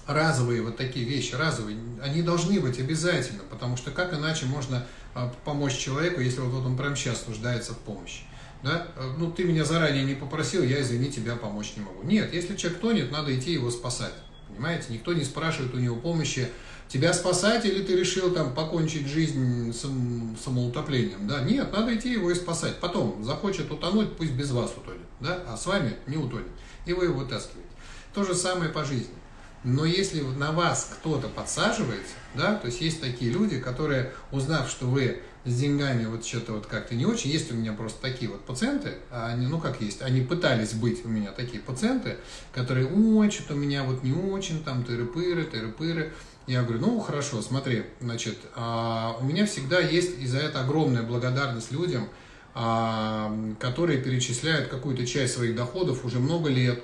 разовые вот такие вещи, разовые, они должны быть обязательно, потому что как иначе можно а, помочь человеку, если вот он прямо сейчас нуждается в помощи. Да? Ну, ты меня заранее не попросил, я, извини, тебя помочь не могу. Нет, если человек тонет, надо идти его спасать. Понимаете? Никто не спрашивает у него помощи, тебя спасать или ты решил там покончить жизнь сам, самоутоплением. Да? Нет, надо идти его и спасать. Потом захочет утонуть, пусть без вас утонет, да? а с вами не утонет. И вы его вытаскиваете. То же самое по жизни. Но если на вас кто-то подсаживается, да, то есть есть такие люди, которые, узнав, что вы с деньгами вот что-то вот как-то не очень, есть у меня просто такие вот пациенты, а они, ну как есть, они пытались быть у меня такие пациенты, которые, ой, что-то у меня вот не очень, там тыры-пыры, тыры-пыры. Я говорю, ну хорошо, смотри, значит, а, у меня всегда есть и за это огромная благодарность людям, а, которые перечисляют какую-то часть своих доходов уже много лет,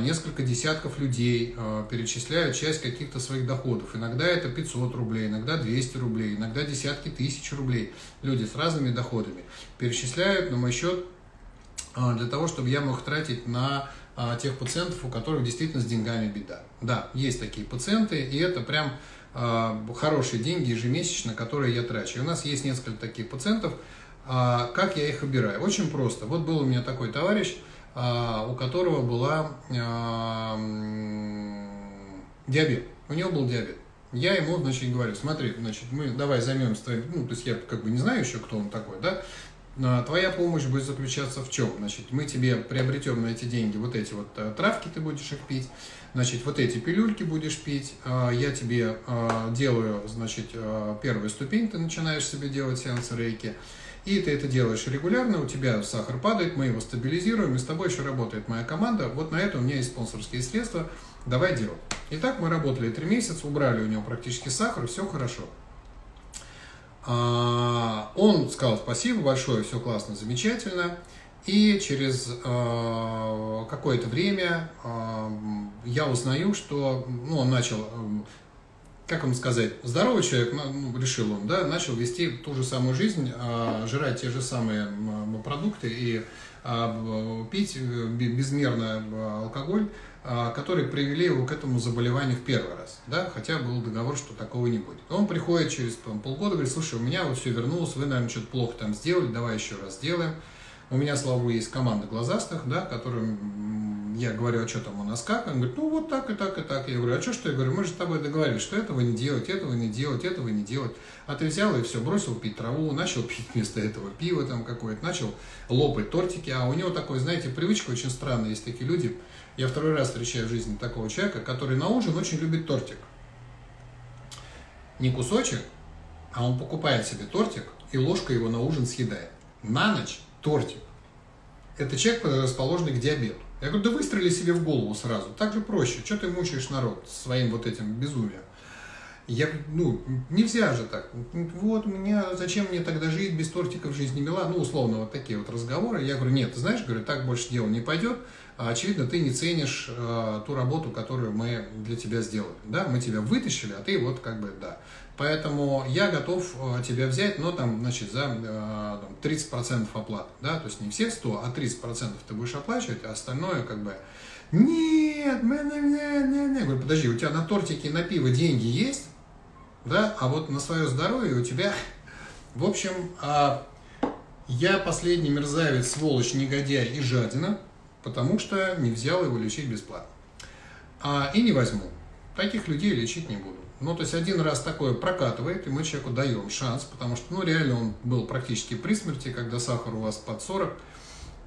несколько десятков людей а, перечисляют часть каких-то своих доходов. Иногда это 500 рублей, иногда 200 рублей, иногда десятки тысяч рублей. Люди с разными доходами перечисляют на мой счет а, для того, чтобы я мог тратить на тех пациентов, у которых действительно с деньгами беда. Да, есть такие пациенты, и это прям хорошие деньги ежемесячно, которые я трачу. И у нас есть несколько таких пациентов. Как я их выбираю? Очень просто. Вот был у меня такой товарищ, а, у которого была а, диабет. У него был диабет. Я ему, значит, говорю, смотри, значит, мы давай займемся твоим, ну, то есть я как бы не знаю еще, кто он такой, да, твоя помощь будет заключаться в чем? Значит, мы тебе приобретем на эти деньги вот эти вот э, травки, ты будешь их пить, значит, вот эти пилюльки будешь пить, а, я тебе делаю, значит, первую ступень, ты начинаешь себе делать сеансы рейки, и ты это делаешь регулярно, у тебя сахар падает, мы его стабилизируем, и с тобой еще работает моя команда. Вот на это у меня есть спонсорские средства, давай делать. Итак, мы работали три месяца, убрали у него практически сахар, все хорошо. А, он сказал спасибо большое, все классно, замечательно. И через э, какое-то время э, я узнаю, что ну, он начал как вам сказать, здоровый человек, ну, решил он, да, начал вести ту же самую жизнь, а, жрать те же самые продукты и а, пить э, безмерно а, алкоголь, а, которые привели его к этому заболеванию в первый раз, да, хотя был договор, что такого не будет. Он приходит через полгода, говорит, слушай, у меня вот все вернулось, вы, наверное, что-то плохо там сделали, давай еще раз сделаем. У меня, слава богу, есть команда глазастых, да, которым я говорю, а что там у нас как? Он говорит, ну вот так и так и так. Я говорю, а что что? Я говорю, мы же с тобой договорились, что этого не делать, этого не делать, этого не делать. А ты взял и все, бросил пить траву, начал пить вместо этого пиво там какое-то, начал лопать тортики. А у него такой, знаете, привычка очень странная. Есть такие люди, я второй раз встречаю в жизни такого человека, который на ужин очень любит тортик. Не кусочек, а он покупает себе тортик и ложкой его на ужин съедает. На ночь тортик. Это человек, расположенный к диабету. Я говорю, да выстрели себе в голову сразу. Так же проще. Что ты мучаешь народ своим вот этим безумием? Я, ну, нельзя же так. Вот, меня, зачем мне тогда жить без тортика в жизни мила? Ну, условно, вот такие вот разговоры. Я говорю, нет, ты знаешь, говорю, так больше дело не пойдет. А, очевидно, ты не ценишь э, ту работу, которую мы для тебя сделали. Да, мы тебя вытащили, а ты вот как бы, да. Поэтому я готов э, тебя взять, но там, значит, за э, 30% оплаты, да, то есть не все 100, а 30% ты будешь оплачивать, а остальное как бы нет, не, не, не, не. Говорю, подожди, у тебя на тортике на пиво деньги есть, да, а вот на свое здоровье у тебя, в общем, а, я последний мерзавец, сволочь, негодяй и жадина, потому что не взял его лечить бесплатно. А, и не возьму. Таких людей лечить не буду. Ну, то есть один раз такое прокатывает, и мы человеку даем шанс, потому что, ну, реально он был практически при смерти, когда сахар у вас под 40.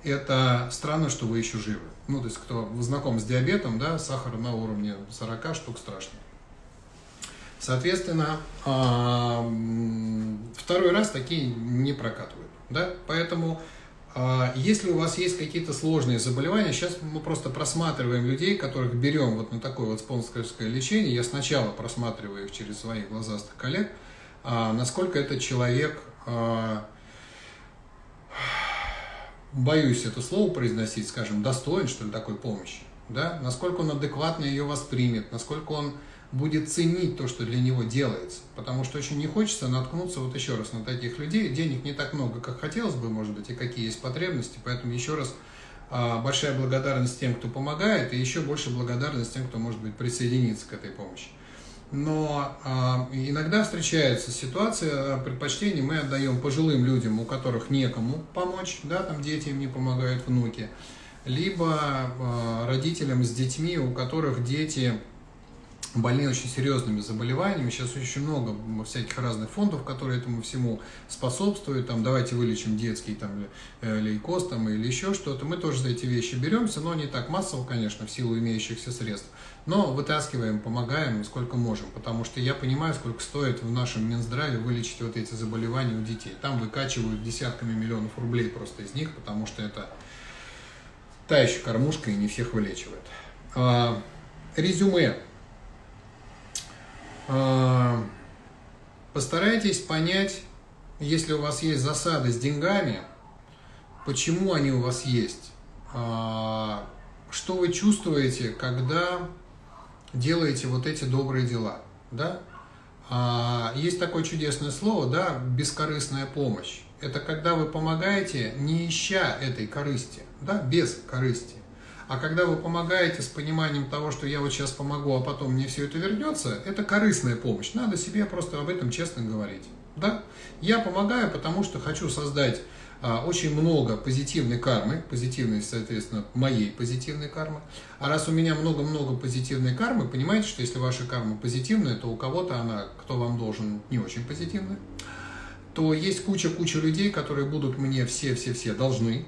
Это странно, что вы еще живы. Ну, то есть кто знаком с диабетом, да, сахар на уровне 40 штук страшно. Соответственно, второй раз такие не прокатывают, да, поэтому если у вас есть какие-то сложные заболевания, сейчас мы просто просматриваем людей, которых берем вот на такое вот спонсорское лечение. Я сначала просматриваю их через своих глазастых коллег, а, насколько этот человек, а, боюсь это слово произносить, скажем, достоин, что ли, такой помощи, да? насколько он адекватно ее воспримет, насколько он будет ценить то, что для него делается. Потому что очень не хочется наткнуться вот еще раз на таких людей. Денег не так много, как хотелось бы, может быть, и какие есть потребности. Поэтому еще раз а, большая благодарность тем, кто помогает, и еще больше благодарность тем, кто, может быть, присоединится к этой помощи. Но а, иногда встречается ситуация, предпочтение мы отдаем пожилым людям, у которых некому помочь, да, там дети им не помогают, внуки, либо а, родителям с детьми, у которых дети больные очень серьезными заболеваниями. Сейчас очень много всяких разных фондов, которые этому всему способствуют. Там, давайте вылечим детский там, э, лейкоз там, или еще что-то. Мы тоже за эти вещи беремся, но не так массово, конечно, в силу имеющихся средств. Но вытаскиваем, помогаем, сколько можем, потому что я понимаю, сколько стоит в нашем Минздраве вылечить вот эти заболевания у детей. Там выкачивают десятками миллионов рублей просто из них, потому что это та еще кормушка и не всех вылечивает. А, резюме постарайтесь понять, если у вас есть засады с деньгами, почему они у вас есть. А, что вы чувствуете, когда делаете вот эти добрые дела, да? А, есть такое чудесное слово, да, бескорыстная помощь. Это когда вы помогаете, не ища этой корысти, да, без корысти. А когда вы помогаете с пониманием того, что я вот сейчас помогу, а потом мне все это вернется, это корыстная помощь. Надо себе просто об этом честно говорить. Да? Я помогаю, потому что хочу создать а, очень много позитивной кармы, позитивной, соответственно, моей позитивной кармы. А раз у меня много-много позитивной кармы, понимаете, что если ваша карма позитивная, то у кого-то она, кто вам должен, не очень позитивная, то есть куча-куча людей, которые будут мне все-все-все должны.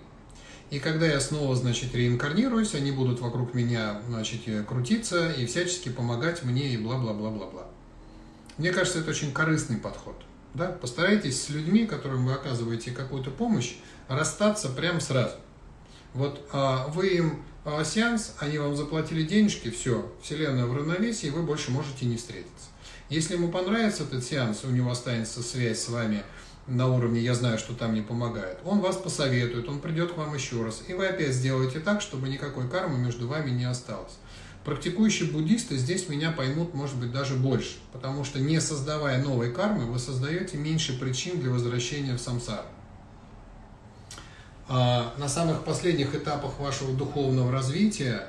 И когда я снова, значит, реинкарнируюсь, они будут вокруг меня, значит, крутиться и всячески помогать мне и бла-бла-бла-бла-бла. Мне кажется, это очень корыстный подход. Да? Постарайтесь с людьми, которым вы оказываете какую-то помощь, расстаться прямо сразу. Вот а, вы им а, сеанс, они вам заплатили денежки, все, вселенная в равновесии, вы больше можете не встретиться. Если ему понравится этот сеанс, у него останется связь с вами на уровне «я знаю, что там не помогает», он вас посоветует, он придет к вам еще раз, и вы опять сделаете так, чтобы никакой кармы между вами не осталось. Практикующие буддисты здесь меня поймут, может быть, даже больше, потому что не создавая новой кармы, вы создаете меньше причин для возвращения в самсару. А, на самых последних этапах вашего духовного развития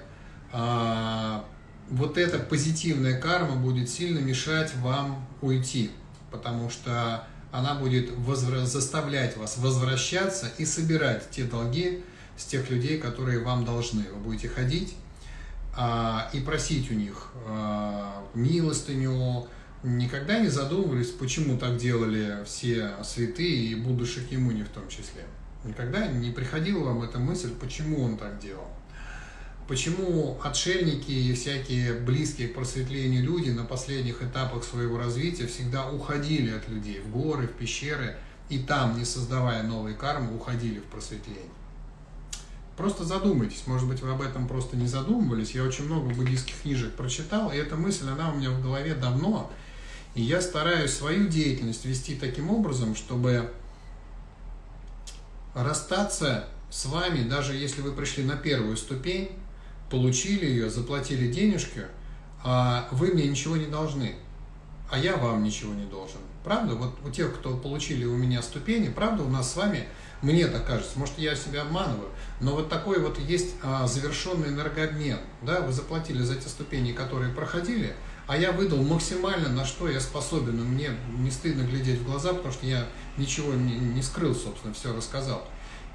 а, вот эта позитивная карма будет сильно мешать вам уйти, потому что она будет возвра- заставлять вас возвращаться и собирать те долги с тех людей, которые вам должны. Вы будете ходить а, и просить у них а, милостыню, никогда не задумывались, почему так делали все святые и Будда Шакимуни в том числе. Никогда не приходила вам эта мысль, почему он так делал. Почему отшельники и всякие близкие к просветлению люди на последних этапах своего развития всегда уходили от людей в горы, в пещеры, и там, не создавая новой кармы, уходили в просветление. Просто задумайтесь, может быть, вы об этом просто не задумывались. Я очень много буддийских книжек прочитал, и эта мысль, она у меня в голове давно. И я стараюсь свою деятельность вести таким образом, чтобы расстаться с вами, даже если вы пришли на первую ступень, получили ее, заплатили денежки, а вы мне ничего не должны, а я вам ничего не должен. Правда? Вот у тех, кто получили у меня ступени, правда, у нас с вами мне так кажется, может, я себя обманываю, но вот такой вот есть а, завершенный энергообмен. Да? Вы заплатили за те ступени, которые проходили, а я выдал максимально, на что я способен. И мне не стыдно глядеть в глаза, потому что я ничего не, не скрыл, собственно, все рассказал.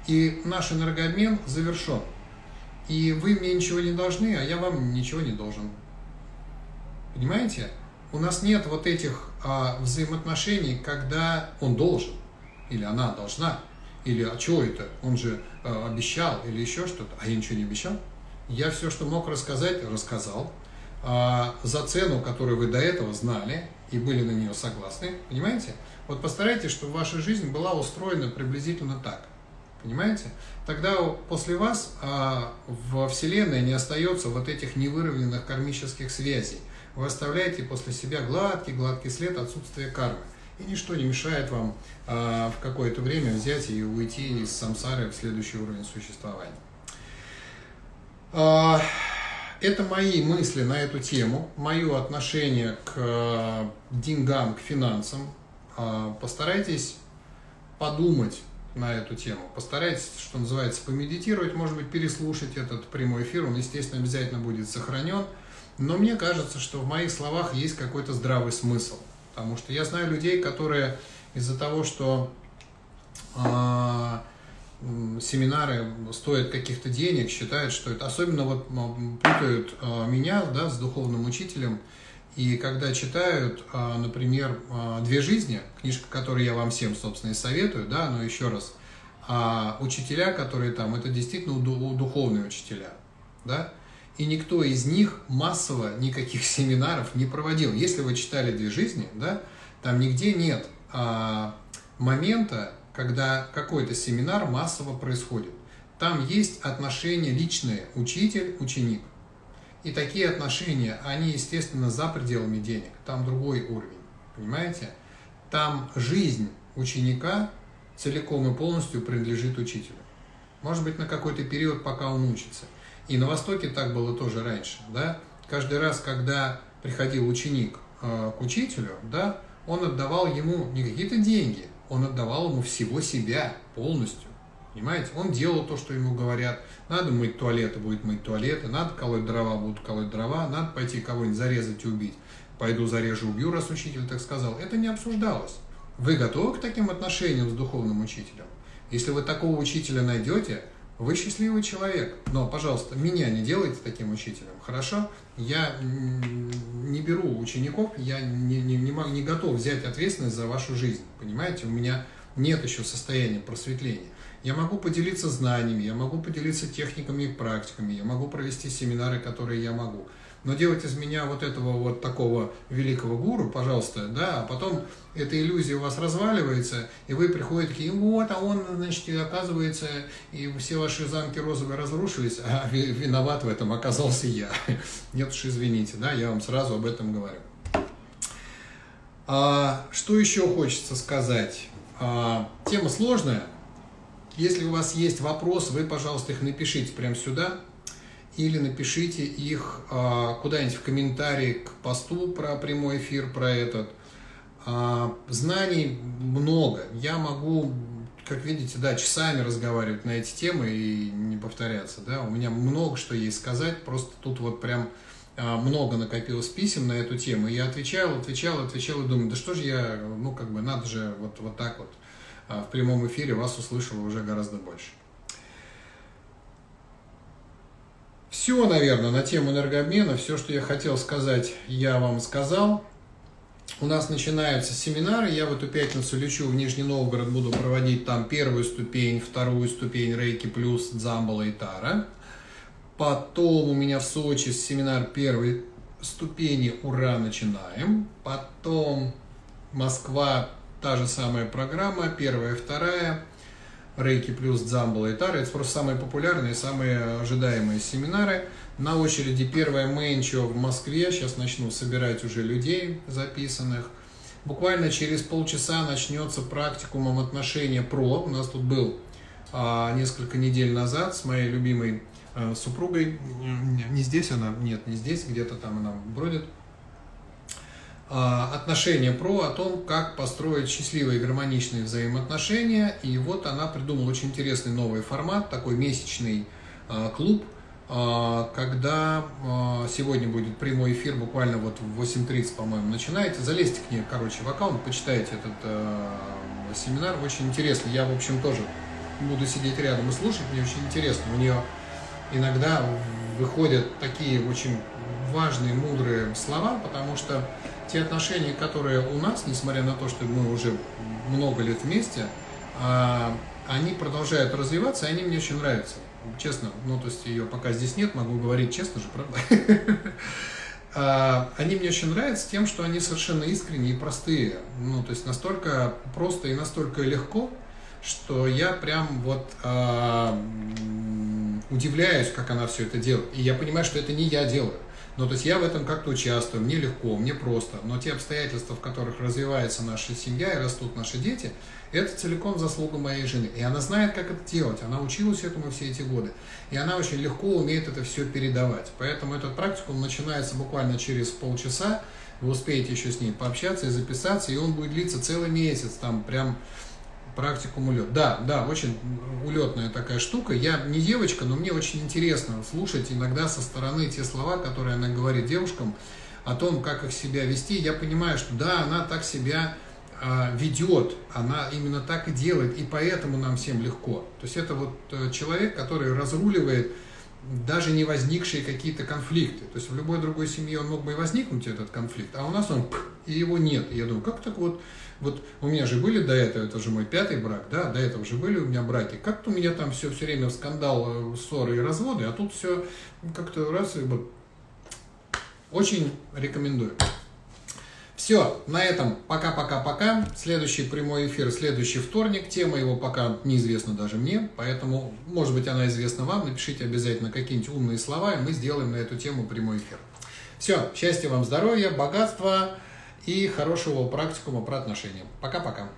И наш энергообмен завершен. И вы мне ничего не должны, а я вам ничего не должен. Понимаете? У нас нет вот этих а, взаимоотношений, когда он должен или она должна или а что это, он же э, обещал, или еще что-то, а я ничего не обещал. Я все, что мог рассказать, рассказал. А, за цену, которую вы до этого знали и были на нее согласны, понимаете? Вот постарайтесь, чтобы ваша жизнь была устроена приблизительно так. Понимаете? Тогда после вас а, во Вселенной не остается вот этих невыровненных кармических связей. Вы оставляете после себя гладкий-гладкий след отсутствия кармы и ничто не мешает вам а, в какое-то время взять и уйти из самсары в следующий уровень существования. А, это мои мысли на эту тему, мое отношение к а, деньгам, к финансам. А, постарайтесь подумать на эту тему. Постарайтесь, что называется, помедитировать, может быть, переслушать этот прямой эфир. Он, естественно, обязательно будет сохранен. Но мне кажется, что в моих словах есть какой-то здравый смысл. Потому что я знаю людей, которые из-за того, что э, семинары стоят каких-то денег, считают, что это особенно вот путают э, меня да, с духовным учителем. И когда читают, э, например, э, «Две жизни», книжка, которую я вам всем, собственно, и советую, да, но еще раз, а учителя, которые там, это действительно духовные учителя, да, и никто из них массово никаких семинаров не проводил. Если вы читали «Две жизни», да, там нигде нет а, момента, когда какой-то семинар массово происходит. Там есть отношения личные учитель-ученик. И такие отношения, они, естественно, за пределами денег. Там другой уровень. Понимаете? Там жизнь ученика целиком и полностью принадлежит учителю. Может быть, на какой-то период, пока он учится – И на Востоке так было тоже раньше, да. Каждый раз, когда приходил ученик э, к учителю, да, он отдавал ему не какие-то деньги, он отдавал ему всего себя полностью. Понимаете? Он делал то, что ему говорят. Надо мыть туалеты, будет мыть туалеты. Надо колоть дрова, будут колоть дрова. Надо пойти кого-нибудь зарезать и убить. Пойду зарежу, убью, раз учитель так сказал. Это не обсуждалось. Вы готовы к таким отношениям с духовным учителем? Если вы такого учителя найдете, вы счастливый человек. Но, пожалуйста, меня не делайте таким учителем, хорошо? Я не беру учеников, я не, не, не, не готов взять ответственность за вашу жизнь. Понимаете, у меня нет еще состояния просветления. Я могу поделиться знаниями, я могу поделиться техниками и практиками, я могу провести семинары, которые я могу. Но делать из меня вот этого вот такого великого гуру, пожалуйста, да, а потом эта иллюзия у вас разваливается, и вы приходите такие, вот, а он, значит, оказывается, и все ваши замки розовые разрушились, а виноват в этом оказался я. Нет уж, извините, да, я вам сразу об этом говорю. А, что еще хочется сказать? А, тема сложная, если у вас есть вопрос, вы, пожалуйста, их напишите прямо сюда или напишите их а, куда-нибудь в комментарии к посту про прямой эфир, про этот. А, знаний много. Я могу, как видите, да, часами разговаривать на эти темы и не повторяться. Да? У меня много что есть сказать, просто тут вот прям а, много накопилось писем на эту тему. И я отвечал, отвечал, отвечал и думаю, да что же я, ну как бы надо же вот, вот так вот в прямом эфире вас услышало уже гораздо больше. Все, наверное, на тему энергообмена. Все, что я хотел сказать, я вам сказал. У нас начинаются семинары. Я в эту пятницу лечу в Нижний Новгород, буду проводить там первую ступень, вторую ступень Рейки плюс Дзамбала и Тара. Потом у меня в Сочи семинар первой ступени Ура, начинаем. Потом Москва та же самая программа, первая, вторая, Рейки плюс Дзамбала и Тара. Это просто самые популярные, самые ожидаемые семинары. На очереди первая Мэнчо в Москве. Сейчас начну собирать уже людей записанных. Буквально через полчаса начнется практикумом отношения ПРО. У нас тут был а, несколько недель назад с моей любимой а, супругой. Не здесь она, нет, не здесь, где-то там она бродит. А, отношения про о том, как построить счастливые гармоничные взаимоотношения. И вот она придумала очень интересный новый формат, такой месячный а, клуб, а, когда сегодня будет прямой эфир, буквально вот в 8.30, по-моему, начинаете. Залезьте к ней, короче, в аккаунт, почитайте этот семинар, очень интересный. Я, в общем, тоже буду сидеть рядом и слушать, мне очень интересно. У нее иногда выходят такие очень важные, мудрые слова, потому что те отношения, которые у нас, несмотря на то, что мы уже много лет вместе, а, они продолжают развиваться, и они мне очень нравятся. Честно, ну то есть ее пока здесь нет, могу говорить честно же, правда? А, они мне очень нравятся тем, что они совершенно искренние и простые. Ну, то есть настолько просто и настолько легко, что я прям вот э, удивляюсь, как она все это делает. И я понимаю, что это не я делаю. Ну, то есть я в этом как-то участвую, мне легко, мне просто. Но те обстоятельства, в которых развивается наша семья и растут наши дети, это целиком заслуга моей жены. И она знает, как это делать. Она училась этому все эти годы. И она очень легко умеет это все передавать. Поэтому этот практикум начинается буквально через полчаса. Вы успеете еще с ней пообщаться и записаться, и он будет длиться целый месяц. Там прям практикум улет. Да, да, очень улетная такая штука. Я не девочка, но мне очень интересно слушать иногда со стороны те слова, которые она говорит девушкам о том, как их себя вести. Я понимаю, что да, она так себя э, ведет, она именно так и делает, и поэтому нам всем легко. То есть это вот э, человек, который разруливает даже не возникшие какие-то конфликты. То есть в любой другой семье он мог бы и возникнуть, этот конфликт, а у нас он, и его нет. И я думаю, как так вот вот у меня же были до этого, это же мой пятый брак, да, до этого же были у меня браки. Как-то у меня там все все время скандал, э, ссоры и разводы, а тут все как-то раз и вот очень рекомендую. Все, на этом пока-пока-пока. Следующий прямой эфир, следующий вторник. Тема его пока неизвестна даже мне, поэтому, может быть, она известна вам. Напишите обязательно какие-нибудь умные слова, и мы сделаем на эту тему прямой эфир. Все, счастья вам, здоровья, богатства и хорошего практикума про отношения. Пока-пока.